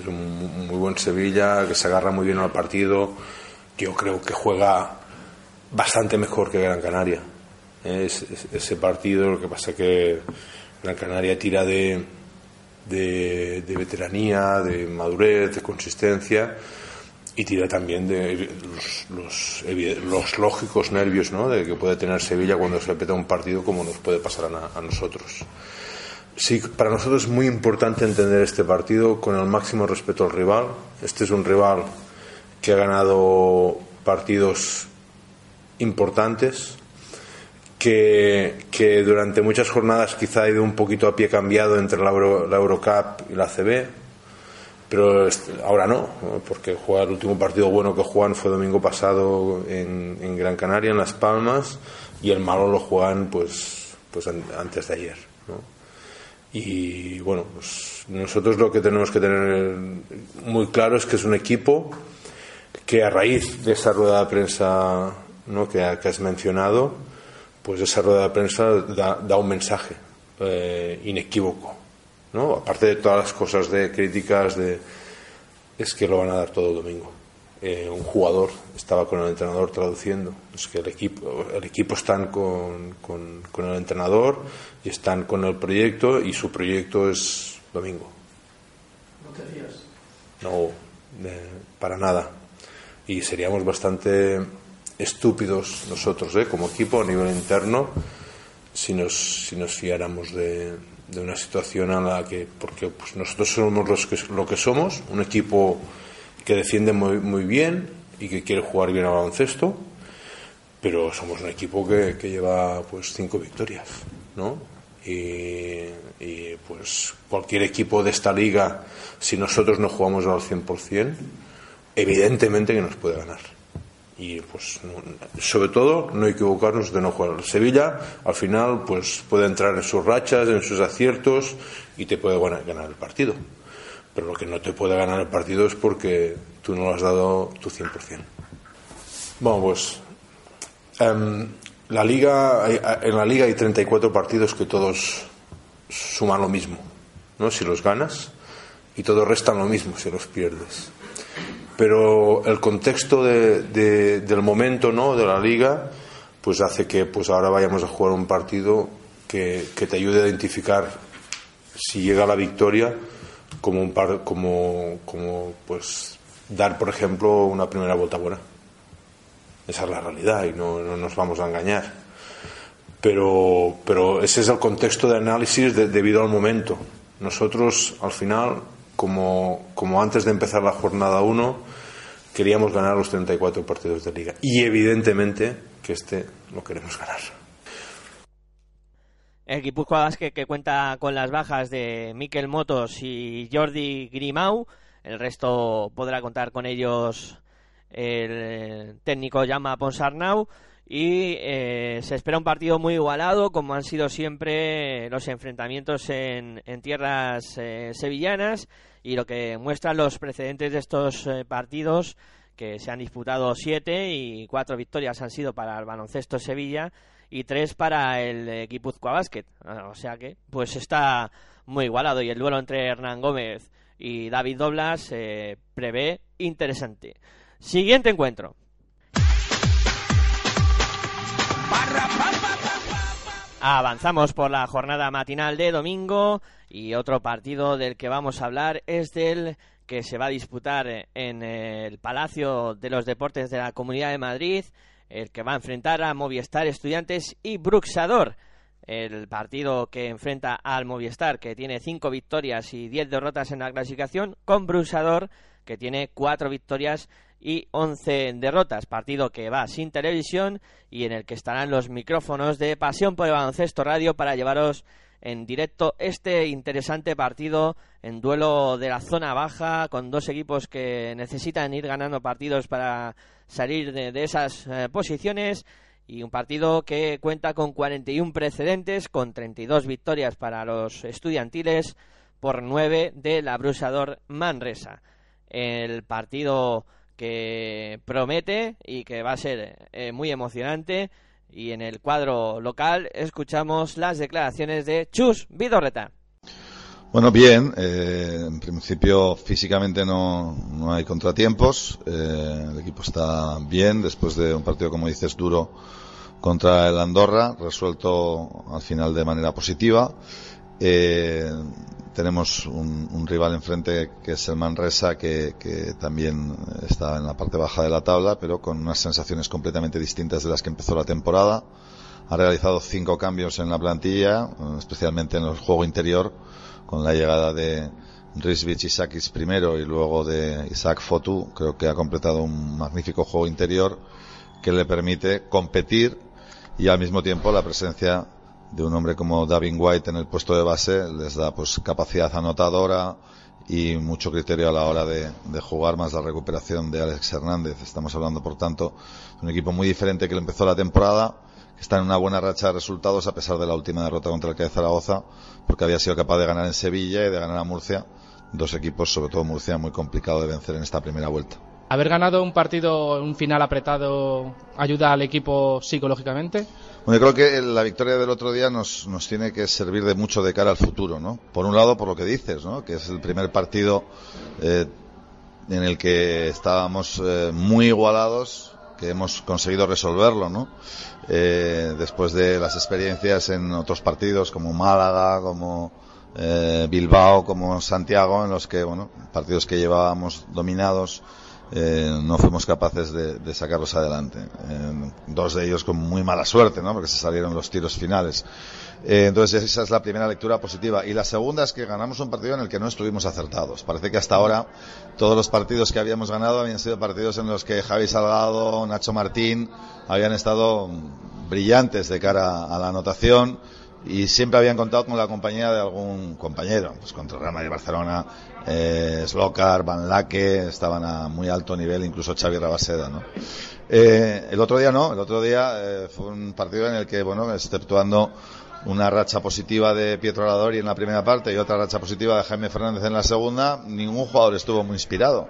[SPEAKER 18] Es un mu- muy buen Sevilla que se agarra muy bien al partido. Yo creo que juega bastante mejor que Gran Canaria. Es, es- ese partido, lo que pasa que Gran Canaria tira de, de, veteranía, de madurez, de consistencia y tira también de los, los, los lógicos nervios ¿no? de que puede tener Sevilla cuando se peta un partido como nos puede pasar a, a nosotros. Sí, para nosotros es muy importante entender este partido con el máximo respeto al rival. Este es un rival que ha ganado partidos importantes, que, que durante muchas jornadas quizá ha ido un poquito a pie cambiado entre la, Euro- la Eurocup y la CB, pero ahora no, porque juega el último partido bueno que juegan fue domingo pasado en, en Gran Canaria, en Las Palmas, y el malo lo juegan pues, pues an- antes de ayer. ¿no? Y bueno, pues nosotros lo que tenemos que tener muy claro es que es un equipo que a raíz de esa rueda de prensa ¿no? que, ha- que has mencionado, pues esa rueda de prensa da, da un mensaje eh, inequívoco. ¿no? Aparte de todas las cosas de críticas, de, es que lo van a dar todo el domingo. Eh, un jugador estaba con el entrenador traduciendo. Es que el equipo, el equipo están con, con, con el entrenador y están con el proyecto y su proyecto es domingo.
[SPEAKER 13] ¿No te fías?
[SPEAKER 18] No, eh, para nada. Y seríamos bastante estúpidos nosotros, ¿eh? como equipo a nivel interno, si nos, si nos fiáramos de, de una situación a la que. Porque pues, nosotros somos los que, lo que somos, un equipo que defiende muy, muy bien y que quiere jugar bien al baloncesto, pero somos un equipo que, que lleva pues cinco victorias, ¿no? Y, y, pues cualquier equipo de esta liga, si nosotros no jugamos al 100%, evidentemente que nos puede ganar. Y pues no- sobre todo no equivocarnos de no jugar. Sevilla al final pues puede entrar en sus rachas, en sus aciertos y te puede gana- ganar el partido. Pero lo que no te puede ganar el partido es porque tú no lo has dado tu 100%. Bueno, pues em, la liga, en la liga hay 34 partidos que todos suman lo mismo, ¿no? Si los ganas y todos restan lo mismo si los pierdes. Pero el contexto de- del momento, ¿no? De la liga, pues hace que pues ahora vayamos a jugar un partido que, que te ayude a identificar si llega la victoria como un par, como, como pues dar por ejemplo una primera vuelta buena. Esa es la realidad y no, no nos vamos a engañar. Pero pero ese es el contexto de análisis de- debido al momento. Nosotros al final como, como antes de empezar la jornada 1 queríamos ganar los 34 partidos de liga. Y evidentemente que este lo queremos ganar
[SPEAKER 2] El Guipúzcoa Basket que cuenta con las bajas de Miquel Motos y Jordi Grimau. El resto podrá contar con ellos el técnico llama Ponsarnau. Y eh, se espera un partido muy igualado, como han sido siempre los enfrentamientos en, tierras eh, sevillanas. Y lo que muestran los precedentes de estos eh, partidos, que se han disputado siete y cuatro victorias han sido para el baloncesto Sevilla y tres para el eh, Guipúzcoa Basket. O sea que, pues está muy igualado. Y el duelo entre Hernán Gómez y David Doblas se prevé interesante. Siguiente encuentro. Avanzamos por la jornada matinal de domingo y otro partido del que vamos a hablar es del que se va a disputar en el Palacio de los Deportes de la Comunidad de Madrid, el que va a enfrentar a Movistar Estudiantes y Bruxador. El partido que enfrenta al Movistar, que tiene cinco victorias y diez derrotas en la clasificación, con Bruxador, que tiene cuatro victorias y 11 derrotas. Partido que va sin televisión y en el que estarán los micrófonos de Pasión por el Baloncesto Radio para llevaros en directo este interesante partido en duelo de la zona baja con dos equipos que necesitan ir ganando partidos para salir de, esas eh, posiciones y un partido que cuenta con 41 precedentes con 32 victorias para los estudiantiles por 9 del abrusador Manresa. El partido que promete y que va a ser eh, muy emocionante. Y en el cuadro local escuchamos las declaraciones de Chus Vidorreta.
[SPEAKER 19] Bueno, bien. eh, en principio físicamente no, no hay contratiempos. eh, el equipo está bien después de un partido, como dices, duro contra el Andorra, resuelto al final de manera positiva. Eh, tenemos un, rival enfrente que es el Manresa, que, también está en la parte baja de la tabla, pero con unas sensaciones completamente distintas de las que empezó la temporada. Ha realizado cinco cambios en la plantilla, especialmente en el juego interior, con la llegada de Rizvich Isakis primero y luego de Isaac Fotu. Creo que ha completado un magnífico juego interior que le permite competir y al mismo tiempo la presencia de un hombre como Davin White en el puesto de base les da pues capacidad anotadora y mucho criterio a la hora de, jugar más la recuperación de Alex Hernández. Estamos hablando, por tanto, de un equipo muy diferente que le empezó la temporada, que está en una buena racha de resultados a pesar de la última derrota contra el de Zaragoza, porque había sido capaz de ganar en Sevilla y de ganar a Murcia, dos equipos, sobre todo Murcia, muy complicado de vencer en esta primera vuelta.
[SPEAKER 20] ¿Haber ganado un partido, un final apretado, ayuda al equipo psicológicamente?
[SPEAKER 19] Bueno, yo creo que la victoria del otro día nos, nos tiene que servir de mucho de cara al futuro, ¿no? Por un lado, por lo que dices, ¿no? Que es el primer partido eh, en el que estábamos eh, muy igualados, que hemos conseguido resolverlo, ¿no? Eh, después de las experiencias en otros partidos como Málaga, como Bilbao, como Santiago, en los que, bueno, partidos que llevábamos dominados, eh, no fuimos capaces de, de sacarlos adelante. Eh, dos de ellos con muy mala suerte, ¿no? Porque se salieron los tiros finales. Eh, entonces esa es la primera lectura positiva. Y la segunda es que ganamos un partido en el que no estuvimos acertados. Parece que hasta ahora todos los partidos que habíamos ganado habían sido partidos en los que Javi Salgado, Nacho Martín habían estado brillantes de cara a la anotación y siempre habían contado con la compañía de algún compañero, pues contra Real Madrid Barcelona, eh, Slokar, Van Lake, estaban a muy alto nivel, incluso Xavi Rabaseda, ¿no? Eh, el otro día no, el otro día eh, fue un partido en el que, bueno, exceptuando una racha positiva de Pietro Aradori en la primera parte y otra racha positiva de Jaime Fernández en la segunda, ningún jugador estuvo muy inspirado.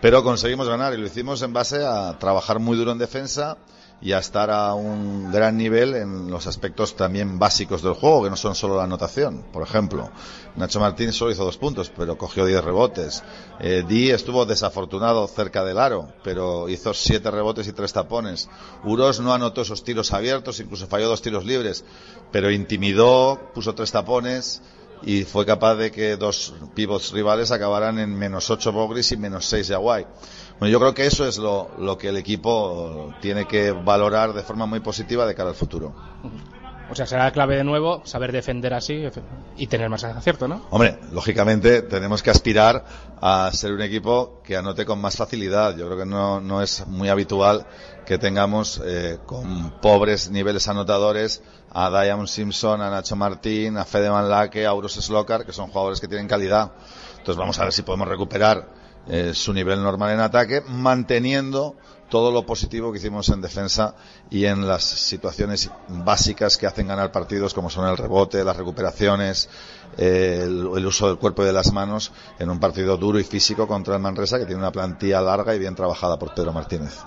[SPEAKER 19] Pero conseguimos ganar y lo hicimos en base a trabajar muy duro en defensa y a estar a un gran nivel en los aspectos también básicos del juego, que no son solo la anotación. Por ejemplo, Nacho Martín solo hizo dos puntos, pero cogió diez rebotes. Eh, Di estuvo desafortunado cerca del aro, pero hizo siete rebotes y tres tapones. Uros no anotó esos tiros abiertos, incluso falló dos tiros libres, pero intimidó, puso tres tapones y fue capaz de que dos pivots rivales acabaran en menos ocho Bogris y menos seis Yaguay. Bueno, yo creo que eso es lo, lo que el equipo tiene que valorar de forma muy positiva de cara al futuro.
[SPEAKER 20] O sea, será la clave de nuevo saber defender así y tener más acierto, ¿no?
[SPEAKER 19] Hombre, lógicamente tenemos que aspirar a ser un equipo que anote con más facilidad. Yo creo que no, no es muy habitual que tengamos eh, con pobres niveles anotadores a Diamond Simpson, a Nacho Martín, a Fede Van Lake, a Auros Slokar, que son jugadores que tienen calidad. Entonces vamos a ver si podemos recuperar eh, su nivel normal en ataque, manteniendo todo lo positivo que hicimos en defensa y en las situaciones básicas que hacen ganar partidos, como son el rebote, las recuperaciones, eh, el, el, uso del cuerpo y de las manos, en un partido duro y físico contra el Manresa, que tiene una plantilla larga y bien trabajada por Pedro Martínez.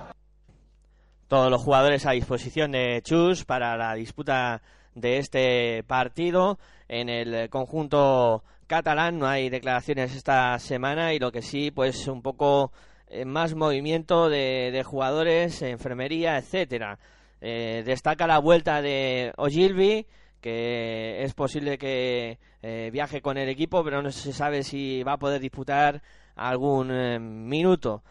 [SPEAKER 2] Todos los jugadores a disposición de Chus para la disputa de este partido en el conjunto catalán no hay declaraciones esta semana y lo que sí pues un poco eh, más movimiento de, jugadores enfermería etcétera. Eh, destaca la vuelta de Ogilvy que es posible que eh, viaje con el equipo pero no se sabe si va a poder disputar algún eh, minuto.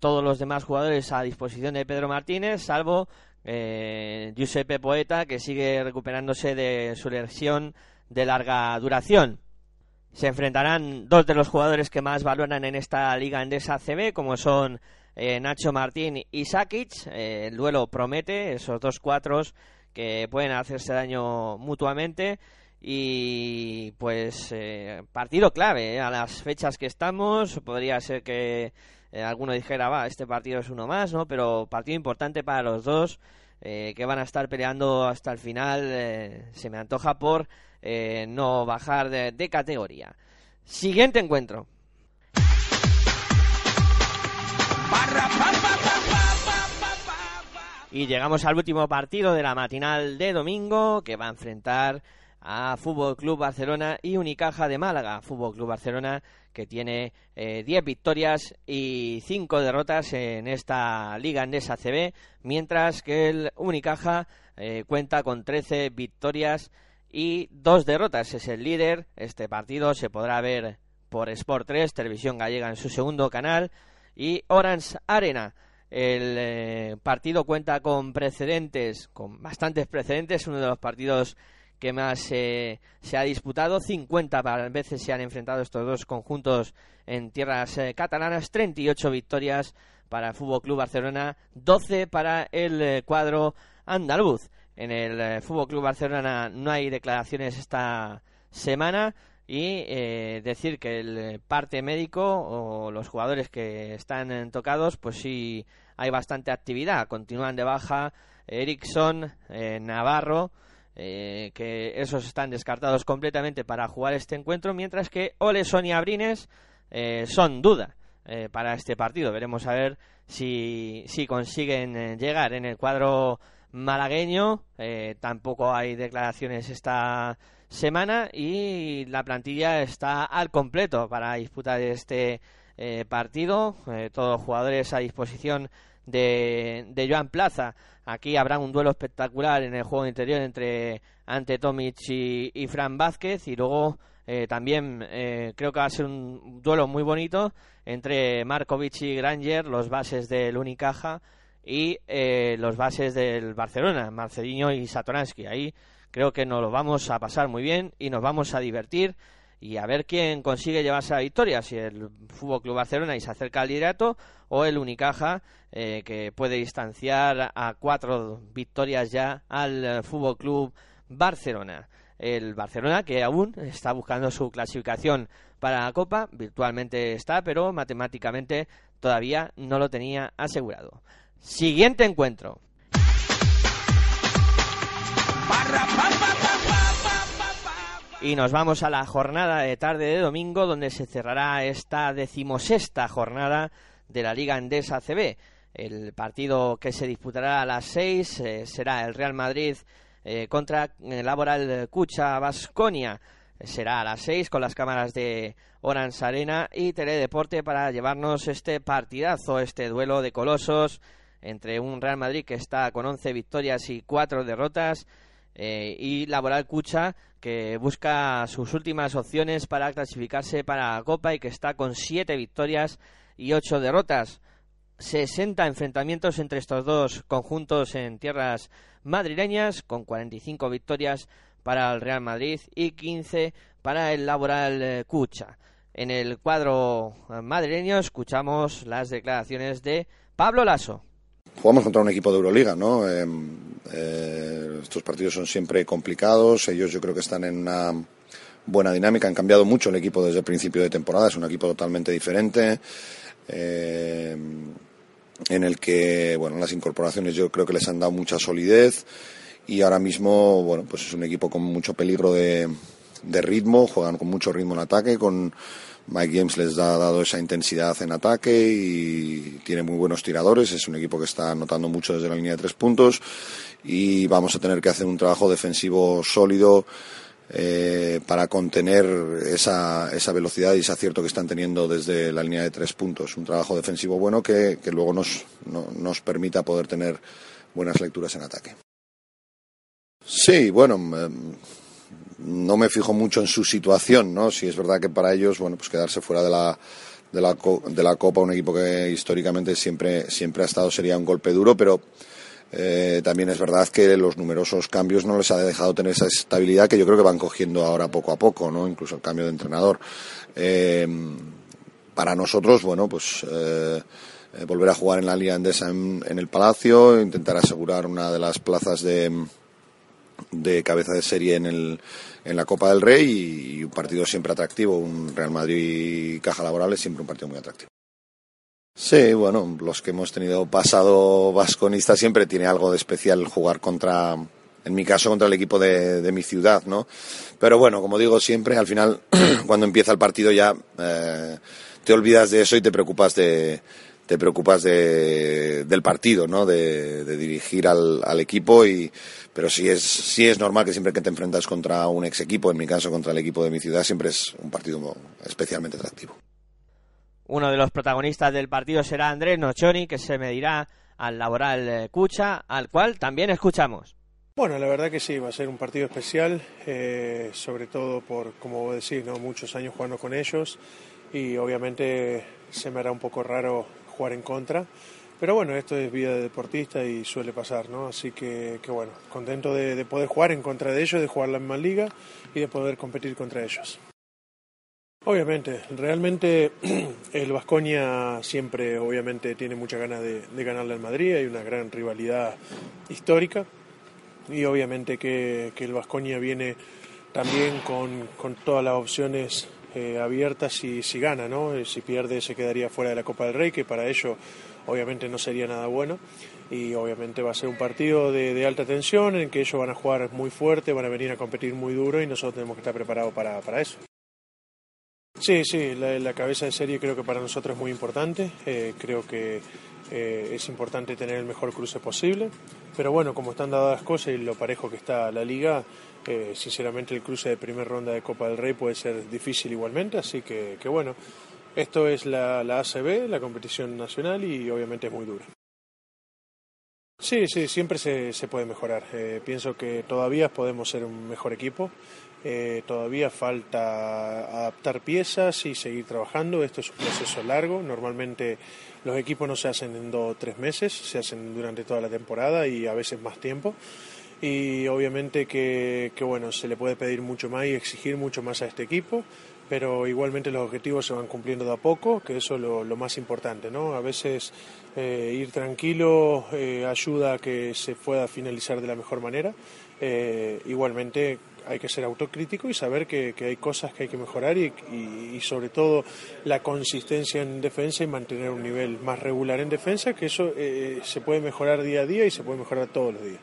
[SPEAKER 2] Todos los demás jugadores a disposición de Pedro Martínez salvo eh, Giuseppe Poeta, que sigue recuperándose de su lesión de larga duración. Se enfrentarán dos de los jugadores que más valoran en esta liga endesa CB, como son eh, Nacho Martín y Sakic. Eh, el duelo promete, esos dos cuatros que pueden hacerse daño mutuamente. Y pues eh, partido clave a las fechas que estamos. Podría ser que alguno dijera, va, este partido es uno más, ¿no? Pero partido importante para los dos, que van a estar peleando hasta el final, se me antoja por eh, no bajar de, categoría. Siguiente encuentro. Y llegamos al último partido de la matinal de domingo, que va a enfrentar a Fútbol Club Barcelona y Unicaja de Málaga. Fútbol Club Barcelona que tiene 10 eh, victorias y 5 derrotas en esta Liga Andesa CB, mientras que el Unicaja eh, cuenta con 13 victorias y dos derrotas. Es el líder. Este partido se podrá ver por Sport 3, Televisión Gallega en su segundo canal, y Orange Arena. El eh, partido cuenta con precedentes, con bastantes precedentes, uno de los partidos que más eh, se ha disputado. 50 veces se han enfrentado estos dos conjuntos en tierras eh, catalanas, 38 victorias para el Fútbol Club Barcelona, 12 para el cuadro andaluz. En el Fútbol Club Barcelona no hay declaraciones esta semana y eh, decir que el parte médico o los jugadores que están tocados, pues sí hay bastante actividad. Continúan de baja Ericsson, eh, Navarro, eh, que esos están descartados completamente para jugar este encuentro, mientras que Oleson y Abrines son duda para este partido. Veremos a ver si, si consiguen llegar en el cuadro malagueño. tampoco hay declaraciones esta semana y la plantilla está al completo para disputar este eh, partido. Eh, todos los jugadores a disposición de, de Joan Plaza. Aquí habrá un duelo espectacular en el juego interior entre Ante Tomic y, Fran Vázquez y luego eh, también creo que va a ser un duelo muy bonito entre Markovic y Granger, los bases del Unicaja y los bases del Barcelona, Marcelinho y Satoransky. Ahí Creo que nos lo vamos a pasar muy bien y nos vamos a divertir y a ver quién consigue llevarse la victoria, si el Fútbol Club Barcelona y se acerca al liderato o el Unicaja eh, que puede distanciar a cuatro victorias ya al Fútbol Club Barcelona. El Barcelona que aún está buscando su clasificación para la Copa, virtualmente está, pero matemáticamente todavía no lo tenía asegurado. Siguiente encuentro. Y nos vamos a la jornada de tarde de domingo, donde se cerrará esta decimosexta jornada de la Liga Endesa CB. El partido que se disputará a las seis eh, será el Real Madrid eh, contra el Laboral Cucha Basconia. Será a las seis con las cámaras de Orange Arena y Teledeporte para llevarnos este partidazo, este duelo de colosos entre un Real Madrid que está con 11 victorias y 4 derrotas eh, y Laboral Cucha que busca sus últimas opciones para clasificarse para la Copa y que está con siete victorias y ocho derrotas. 60 enfrentamientos entre estos dos conjuntos en tierras madrileñas, con 45 victorias para el Real Madrid y 15 para el Laboral eh, Cucha. En el cuadro madrileño escuchamos las declaraciones de Pablo Lasso
[SPEAKER 21] jugamos contra un equipo de Euroliga, ¿no? Em, eh, estos partidos son siempre complicados, ellos yo creo que están en una buena dinámica, han cambiado mucho el equipo desde el principio de temporada, es un equipo totalmente diferente. Eh, en el que bueno las incorporaciones yo creo que les han dado mucha solidez y ahora mismo bueno pues es un equipo con mucho peligro de, de ritmo juegan con mucho ritmo en ataque con Mike James les ha dado esa intensidad en ataque y tiene muy buenos tiradores. Es un equipo que está anotando mucho desde la línea de tres puntos y vamos a tener que hacer un trabajo defensivo sólido eh, para contener esa, esa velocidad y ese acierto que están teniendo desde la línea de tres puntos. Un trabajo defensivo bueno que, luego nos, nos permita poder tener buenas lecturas en ataque. Sí, bueno. Em, no me fijo mucho en su situación, ¿no? Si es verdad que para ellos, bueno, pues quedarse fuera de la, de la, de la Copa, un equipo que históricamente siempre, siempre ha estado, sería un golpe duro, pero eh, también es verdad que los numerosos cambios no les ha dejado tener esa estabilidad que yo creo que van cogiendo ahora poco a poco, ¿no? Incluso el cambio de entrenador. Eh, para nosotros, bueno, pues eh, volver a jugar en la Liga Andesa en, en el Palacio, intentar asegurar una de las plazas de de cabeza de serie en, el, en la Copa del Rey y, un partido siempre atractivo. Un Real Madrid Caja Laboral es siempre un partido muy atractivo. Sí, bueno, los que hemos tenido pasado vasconista siempre tiene algo de especial jugar contra, en mi caso, contra el equipo de, mi ciudad, ¿no? Pero bueno, como digo siempre, al final, cuando empieza el partido ya eh, te olvidas de eso y te preocupas de, te preocupas de, del partido, ¿no? De, dirigir al, equipo y pero sí es sí es normal que siempre que te enfrentas contra un ex equipo, en mi caso contra el equipo de mi ciudad, siempre es un partido especialmente atractivo.
[SPEAKER 2] Uno de los protagonistas del partido será Andrés Nochoni, que se medirá al Laboral Cucha, al cual también escuchamos.
[SPEAKER 22] Bueno, la verdad que sí, va a ser un partido especial, eh, sobre todo por, como vos decís, ¿no? muchos años jugando con ellos y obviamente se me hará un poco raro jugar en contra. Pero bueno, esto es vida de deportista y suele pasar, ¿no? Así que, que bueno, contento de, de, poder jugar en contra de ellos, de jugar la misma liga y de poder competir contra ellos. Obviamente, realmente el Vascoña siempre, obviamente, tiene muchas ganas de, de ganarle al Madrid, hay una gran rivalidad histórica y obviamente que, que el Vascoña viene también con, con todas las opciones eh, abiertas si, si gana, ¿no? Eh, si pierde se quedaría fuera de la Copa del Rey, que para ello obviamente no sería nada bueno. Y obviamente va a ser un partido de, alta tensión en que ellos van a jugar muy fuerte, van a venir a competir muy duro y nosotros tenemos que estar preparados para, para eso. Sí, sí, la, la, cabeza de serie creo que para nosotros es muy importante. Eh, creo que eh, es importante tener el mejor cruce posible. Pero bueno, como están dadas las cosas y lo parejo que está la liga, eh, sinceramente el cruce de primera ronda de Copa del Rey puede ser difícil igualmente. Así que, que bueno, esto es la, la ACB, la competición nacional, y obviamente es muy dura. Sí, sí, siempre se, se puede mejorar. Eh, pienso que todavía podemos ser un mejor equipo. Eh, todavía falta adaptar piezas y seguir trabajando. Esto es un proceso largo. Normalmente los equipos no se hacen en dos o tres meses, se hacen durante toda la temporada y a veces más tiempo. Y obviamente que, que bueno, se le puede pedir mucho más y exigir mucho más a este equipo pero igualmente los objetivos se van cumpliendo de a poco, que eso es lo, más importante, ¿no? A veces eh, ir tranquilo eh, ayuda a que se pueda finalizar de la mejor manera. Eh, igualmente hay que ser autocrítico y saber que, que hay cosas que hay que mejorar y, y, sobre todo la consistencia en defensa y mantener un nivel más regular en defensa, que eso se puede mejorar día a día y se puede mejorar todos los días.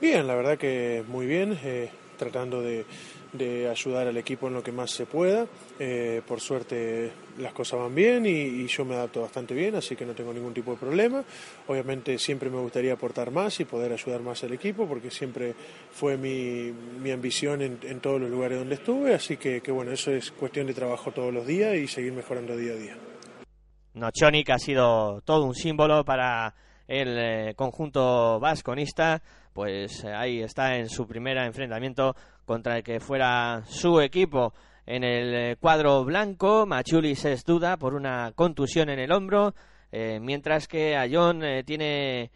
[SPEAKER 22] Bien, la verdad que muy bien, tratando de, de, ayudar al equipo en lo que más se pueda. Eh, por suerte las cosas van bien y, y, yo me adapto bastante bien, así que no tengo ningún tipo de problema. Obviamente siempre me gustaría aportar más y poder ayudar más al equipo, porque siempre fue mi, mi ambición en, en, todos los lugares donde estuve, así que, que, bueno, eso es cuestión de trabajo todos los días y seguir mejorando día a día.
[SPEAKER 2] Nochonic ha sido todo un símbolo para el eh, conjunto vasconista, pues eh, ahí está en su primer enfrentamiento contra el que fuera su equipo. En el eh, cuadro blanco, Machulis es duda por una contusión en el hombro, eh, mientras que Ayón eh, tiene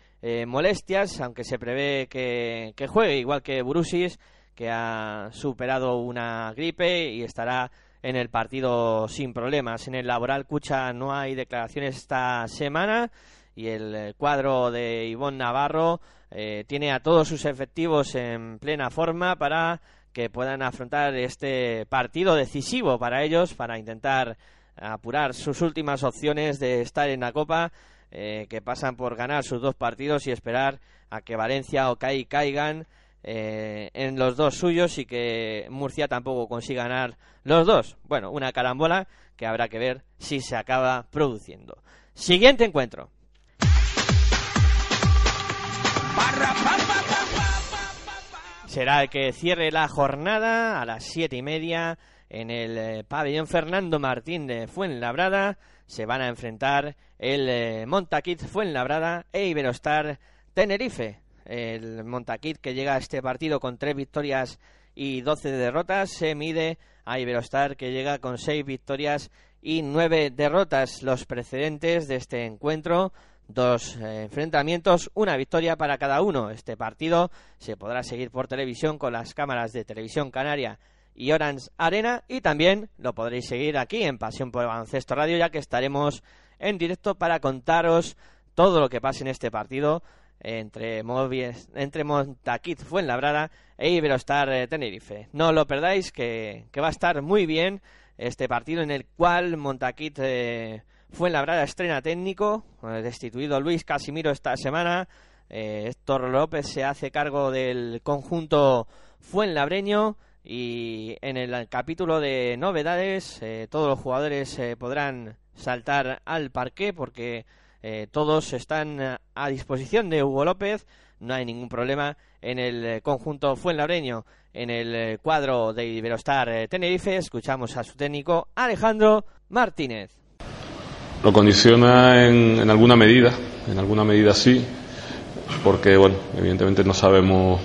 [SPEAKER 2] molestias, aunque se prevé que, que, juegue, igual que Brusis, que ha superado una gripe y estará en el partido sin problemas. En el laboral Cucha no hay declaraciones esta semana y el eh, cuadro de Ivonne Navarro eh, tiene a todos sus efectivos en plena forma para que puedan afrontar este partido decisivo para ellos, para intentar apurar sus últimas opciones de estar en la Copa, eh, que pasan por ganar sus dos partidos y esperar a que Valencia o CAI caigan en los dos suyos y que Murcia tampoco consiga ganar los dos. Bueno, una carambola que habrá que ver si se acaba produciendo. Siguiente encuentro. Será el que cierre la jornada a las siete y media en el eh, pabellón Fernando Martín de Fuenlabrada. Se van a enfrentar el eh, Montaquit Fuenlabrada e Iberostar Tenerife. El Montaquit que llega a este partido con tres victorias y doce derrotas se mide a Iberostar que llega con seis victorias y nueve derrotas. Los precedentes de este encuentro dos eh, enfrentamientos, una victoria para cada uno. Este partido se podrá seguir por televisión con las cámaras de Televisión Canaria y Orange Arena y también lo podréis seguir aquí en Pasión por el Baloncesto Radio ya que estaremos en directo para contaros todo lo que pase en este partido entre, Movies, entre Montaquit Fuenlabrada e Iberostar eh, Tenerife. No lo perdáis que, que, va a estar muy bien este partido en el cual Montaquit eh, Fuenlabrada estrena técnico, destituido Luis Casimiro esta semana. Eh, Héctor López se hace cargo del conjunto Fuenlabreño y en el capítulo de novedades eh, todos los jugadores eh, podrán saltar al parque porque eh, todos están a disposición de Hugo López. No hay ningún problema en el conjunto Fuenlabreño. En el cuadro de Iberostar Tenerife escuchamos a su técnico Alejandro Martínez
[SPEAKER 9] lo condiciona en, en, alguna medida, en alguna medida sí. porque bueno, evidentemente no sabemos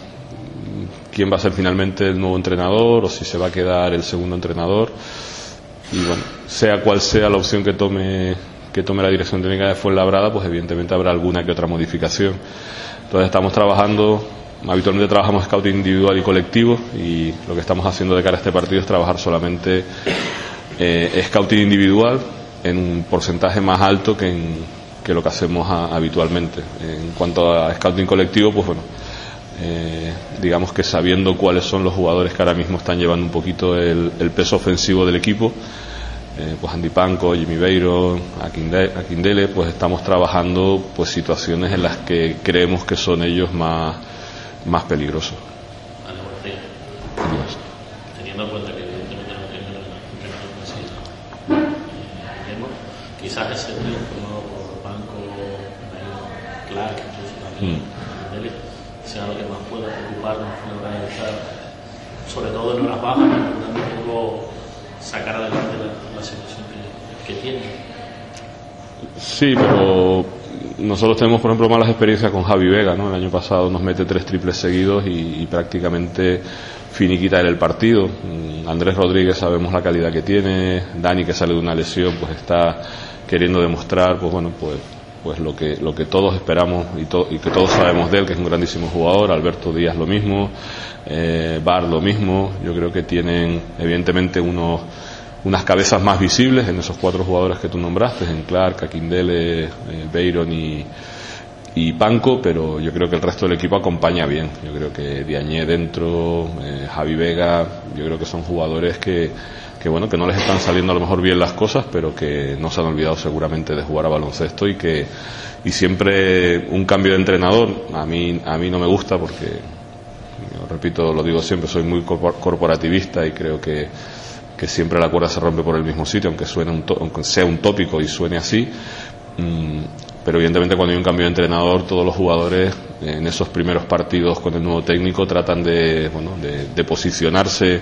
[SPEAKER 9] quién va a ser finalmente el nuevo entrenador o si se va a quedar el segundo entrenador. Y bueno, sea cual sea la opción que tome que tome la dirección técnica de Fuenlabrada, pues evidentemente habrá alguna que otra modificación. Entonces estamos trabajando, habitualmente trabajamos scouting individual y colectivo y lo que estamos haciendo de cara a este partido es trabajar solamente eh, scouting individual en un porcentaje más alto que, en, que lo que hacemos a- habitualmente. En cuanto a scouting colectivo, pues bueno, eh, digamos que sabiendo cuáles son los jugadores que ahora mismo están llevando un poquito el, el peso ofensivo del equipo, eh, pues Andy Panco, Jimmy Beiro, Akindele, pues estamos trabajando pues situaciones en las que creemos que son ellos más, más peligrosos.
[SPEAKER 23] Teniendo en cuenta quizás ese trío formado por Banco, Clark, incluso también Dele, sea lo que más pueda preocuparnos a la hora de estar, sobre todo en horas bajas, procurando un poco sacar adelante la, la situación que, que tiene.
[SPEAKER 9] Sí, pero nosotros tenemos, por ejemplo, malas experiencias con Javi Vega, ¿no? El año pasado nos mete tres triples seguidos y, y prácticamente finiquita el partido. Mm, Andrés Rodríguez sabemos la calidad que tiene, Dani que sale de una lesión pues está queriendo demostrar, pues bueno, pues pues lo que lo que todos esperamos y, to- y que todos sabemos de él, que es un grandísimo jugador, Alberto Díaz lo mismo, eh, Bar lo mismo, yo creo que tienen evidentemente unos unas cabezas más visibles en esos cuatro jugadores que tú nombraste, en Clark, Akindele, eh, Beiron y, y Panco, pero yo creo que el resto del equipo acompaña bien. Yo creo que Diañé dentro, eh, Javi Vega, yo creo que son jugadores que, que bueno, que no les están saliendo a lo mejor bien las cosas, pero que no se han olvidado seguramente de jugar a baloncesto y que y siempre un cambio de entrenador a mí a mí no me gusta porque repito, lo digo siempre, soy muy corpor- corporativista y creo que que siempre la cuerda se rompe por el mismo sitio, aunque suene aunque sea un tópico y suene así. Pero evidentemente cuando hay un cambio de entrenador, todos los jugadores en esos primeros partidos con el nuevo técnico tratan de, bueno, de, posicionarse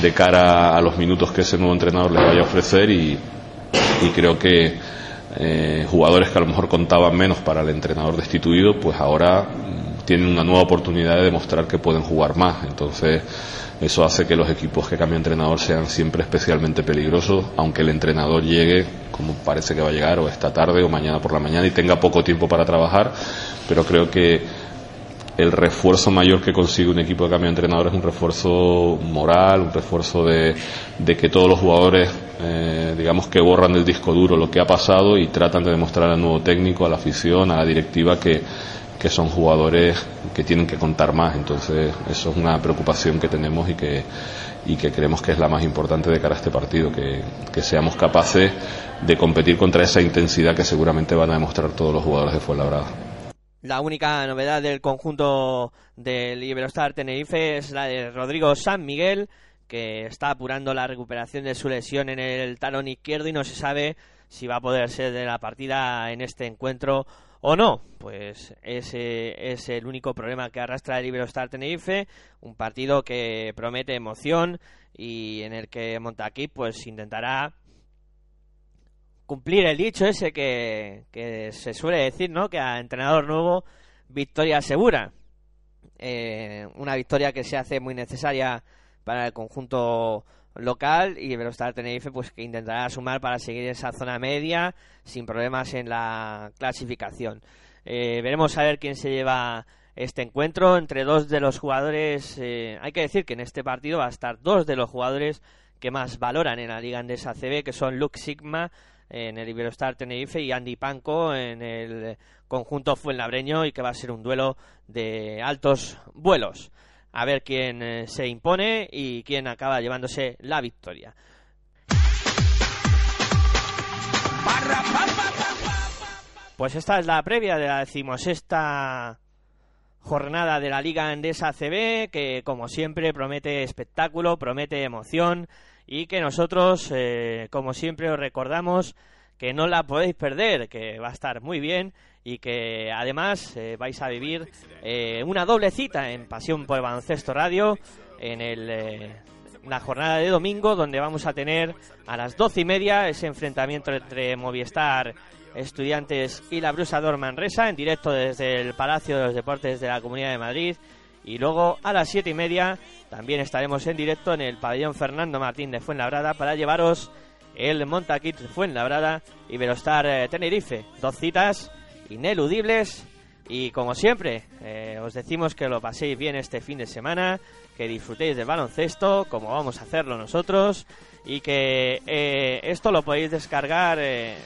[SPEAKER 9] de cara a los minutos que ese nuevo entrenador les vaya a ofrecer y, y creo que eh, jugadores que a lo mejor contaban menos para el entrenador destituido, pues ahora mm, tienen una nueva oportunidad de demostrar que pueden jugar más. Entonces, eso hace que los equipos que cambian de entrenador sean siempre especialmente peligrosos, aunque el entrenador llegue, como parece que va a llegar, o esta tarde o mañana por la mañana y tenga poco tiempo para trabajar. Pero creo que el refuerzo mayor que consigue un equipo de cambio de entrenador es un refuerzo moral, un refuerzo de, de que todos los jugadores, eh, digamos que borran del disco duro lo que ha pasado y tratan de demostrar al nuevo técnico, a la afición, a la directiva que, que son jugadores que tienen que contar más. Entonces, eso es una preocupación que tenemos y que, y que creemos que es la más importante de cara a este partido, que, que seamos capaces de competir contra esa intensidad que seguramente van a demostrar todos los jugadores de Fuenlabrada.
[SPEAKER 2] La única novedad del conjunto del Iberostar Tenerife es la de Rodrigo San Miguel, que está apurando la recuperación de su lesión en el talón izquierdo y no se sabe si va a poder ser de la partida en este encuentro o no. Pues ese es el único problema que arrastra el Iberostar Tenerife, un partido que promete emoción y en el que Montaquí pues intentará cumplir el dicho ese que, que se suele decir, ¿no? Que a entrenador nuevo, victoria segura. Eh, una victoria que se hace muy necesaria para el conjunto local y Velostar Tenerife pues que intentará sumar para seguir esa zona media sin problemas en la clasificación. Eh, veremos a ver quién se lleva este encuentro entre dos de los jugadores. eh, hay que decir que en este partido va a estar dos de los jugadores que más valoran en la Liga Andesa CB, que son Luke Sigma en el Iberostar Tenerife y Andy Panco en el conjunto Fuenlabreño y que va a ser un duelo de altos vuelos. A ver quién eh, se impone y quién acaba llevándose la victoria. Pues esta es la previa de la decimosexta jornada de la Liga Andesa CB, que como siempre promete espectáculo, promete emoción y que nosotros, eh, como siempre, os recordamos que no la podéis perder, que va a estar muy bien y que además eh, vais a vivir eh, una doble cita en Pasión por el Baloncesto Radio en el, eh, la jornada de domingo, donde vamos a tener a las doce y media ese enfrentamiento entre Movistar Estudiantes y la Brusador Manresa en directo desde el Palacio de los Deportes de la Comunidad de Madrid. Y luego a las siete y media también estaremos en directo en el pabellón Fernando Martín de Fuenlabrada para llevaros el Montaquit Fuenlabrada y Velostar eh, Tenerife. Dos citas ineludibles. Y como siempre eh, os decimos que lo paséis bien este fin de semana, que disfrutéis del baloncesto como vamos a hacerlo nosotros y que eh, esto lo podéis descargar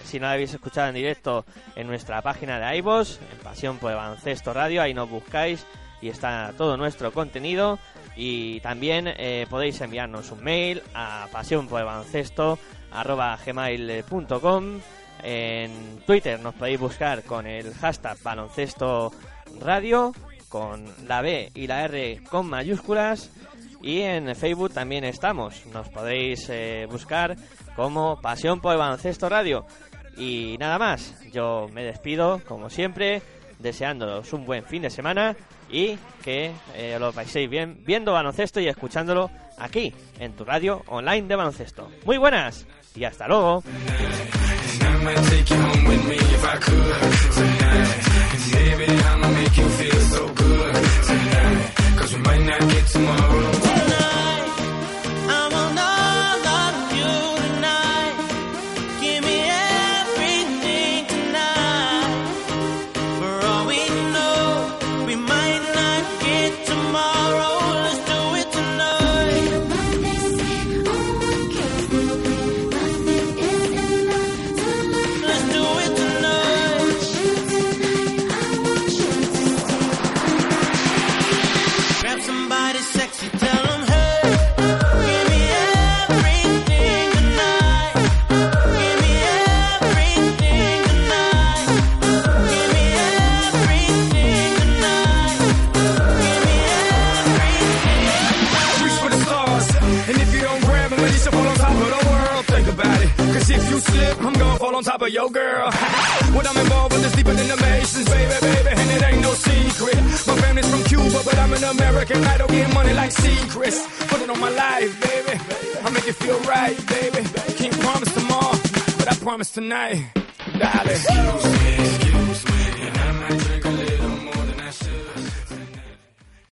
[SPEAKER 2] si no lo habéis escuchado en directo en nuestra página de iVoox, en Pasión por el Baloncesto Radio, ahí nos buscáis y está todo nuestro contenido. Y también eh, podéis enviarnos un mail a pasión por gmail.com en Twitter nos podéis buscar con el hashtag baloncesto radio con la B y la R con mayúsculas y en Facebook también estamos nos podéis eh, buscar como Pasión por el Baloncesto Radio y nada más yo me despido como siempre deseándoos un buen fin de semana y que eh, lo paséis bien viendo baloncesto y escuchándolo aquí en tu radio online de baloncesto. Muy buenas y hasta luego.
[SPEAKER 24] I'ma take you home with me if I could baby, I'ma make you feel so good we might not get tomorrow. On top of your girl. what I'm involved with is deeper than the Masons, baby, baby, and it ain't no secret. My family's from Cuba, but I'm an American. I don't get money like secrets. Put it on my life, baby. I make it feel right, baby. Can't promise tomorrow, but I promise tonight, darling.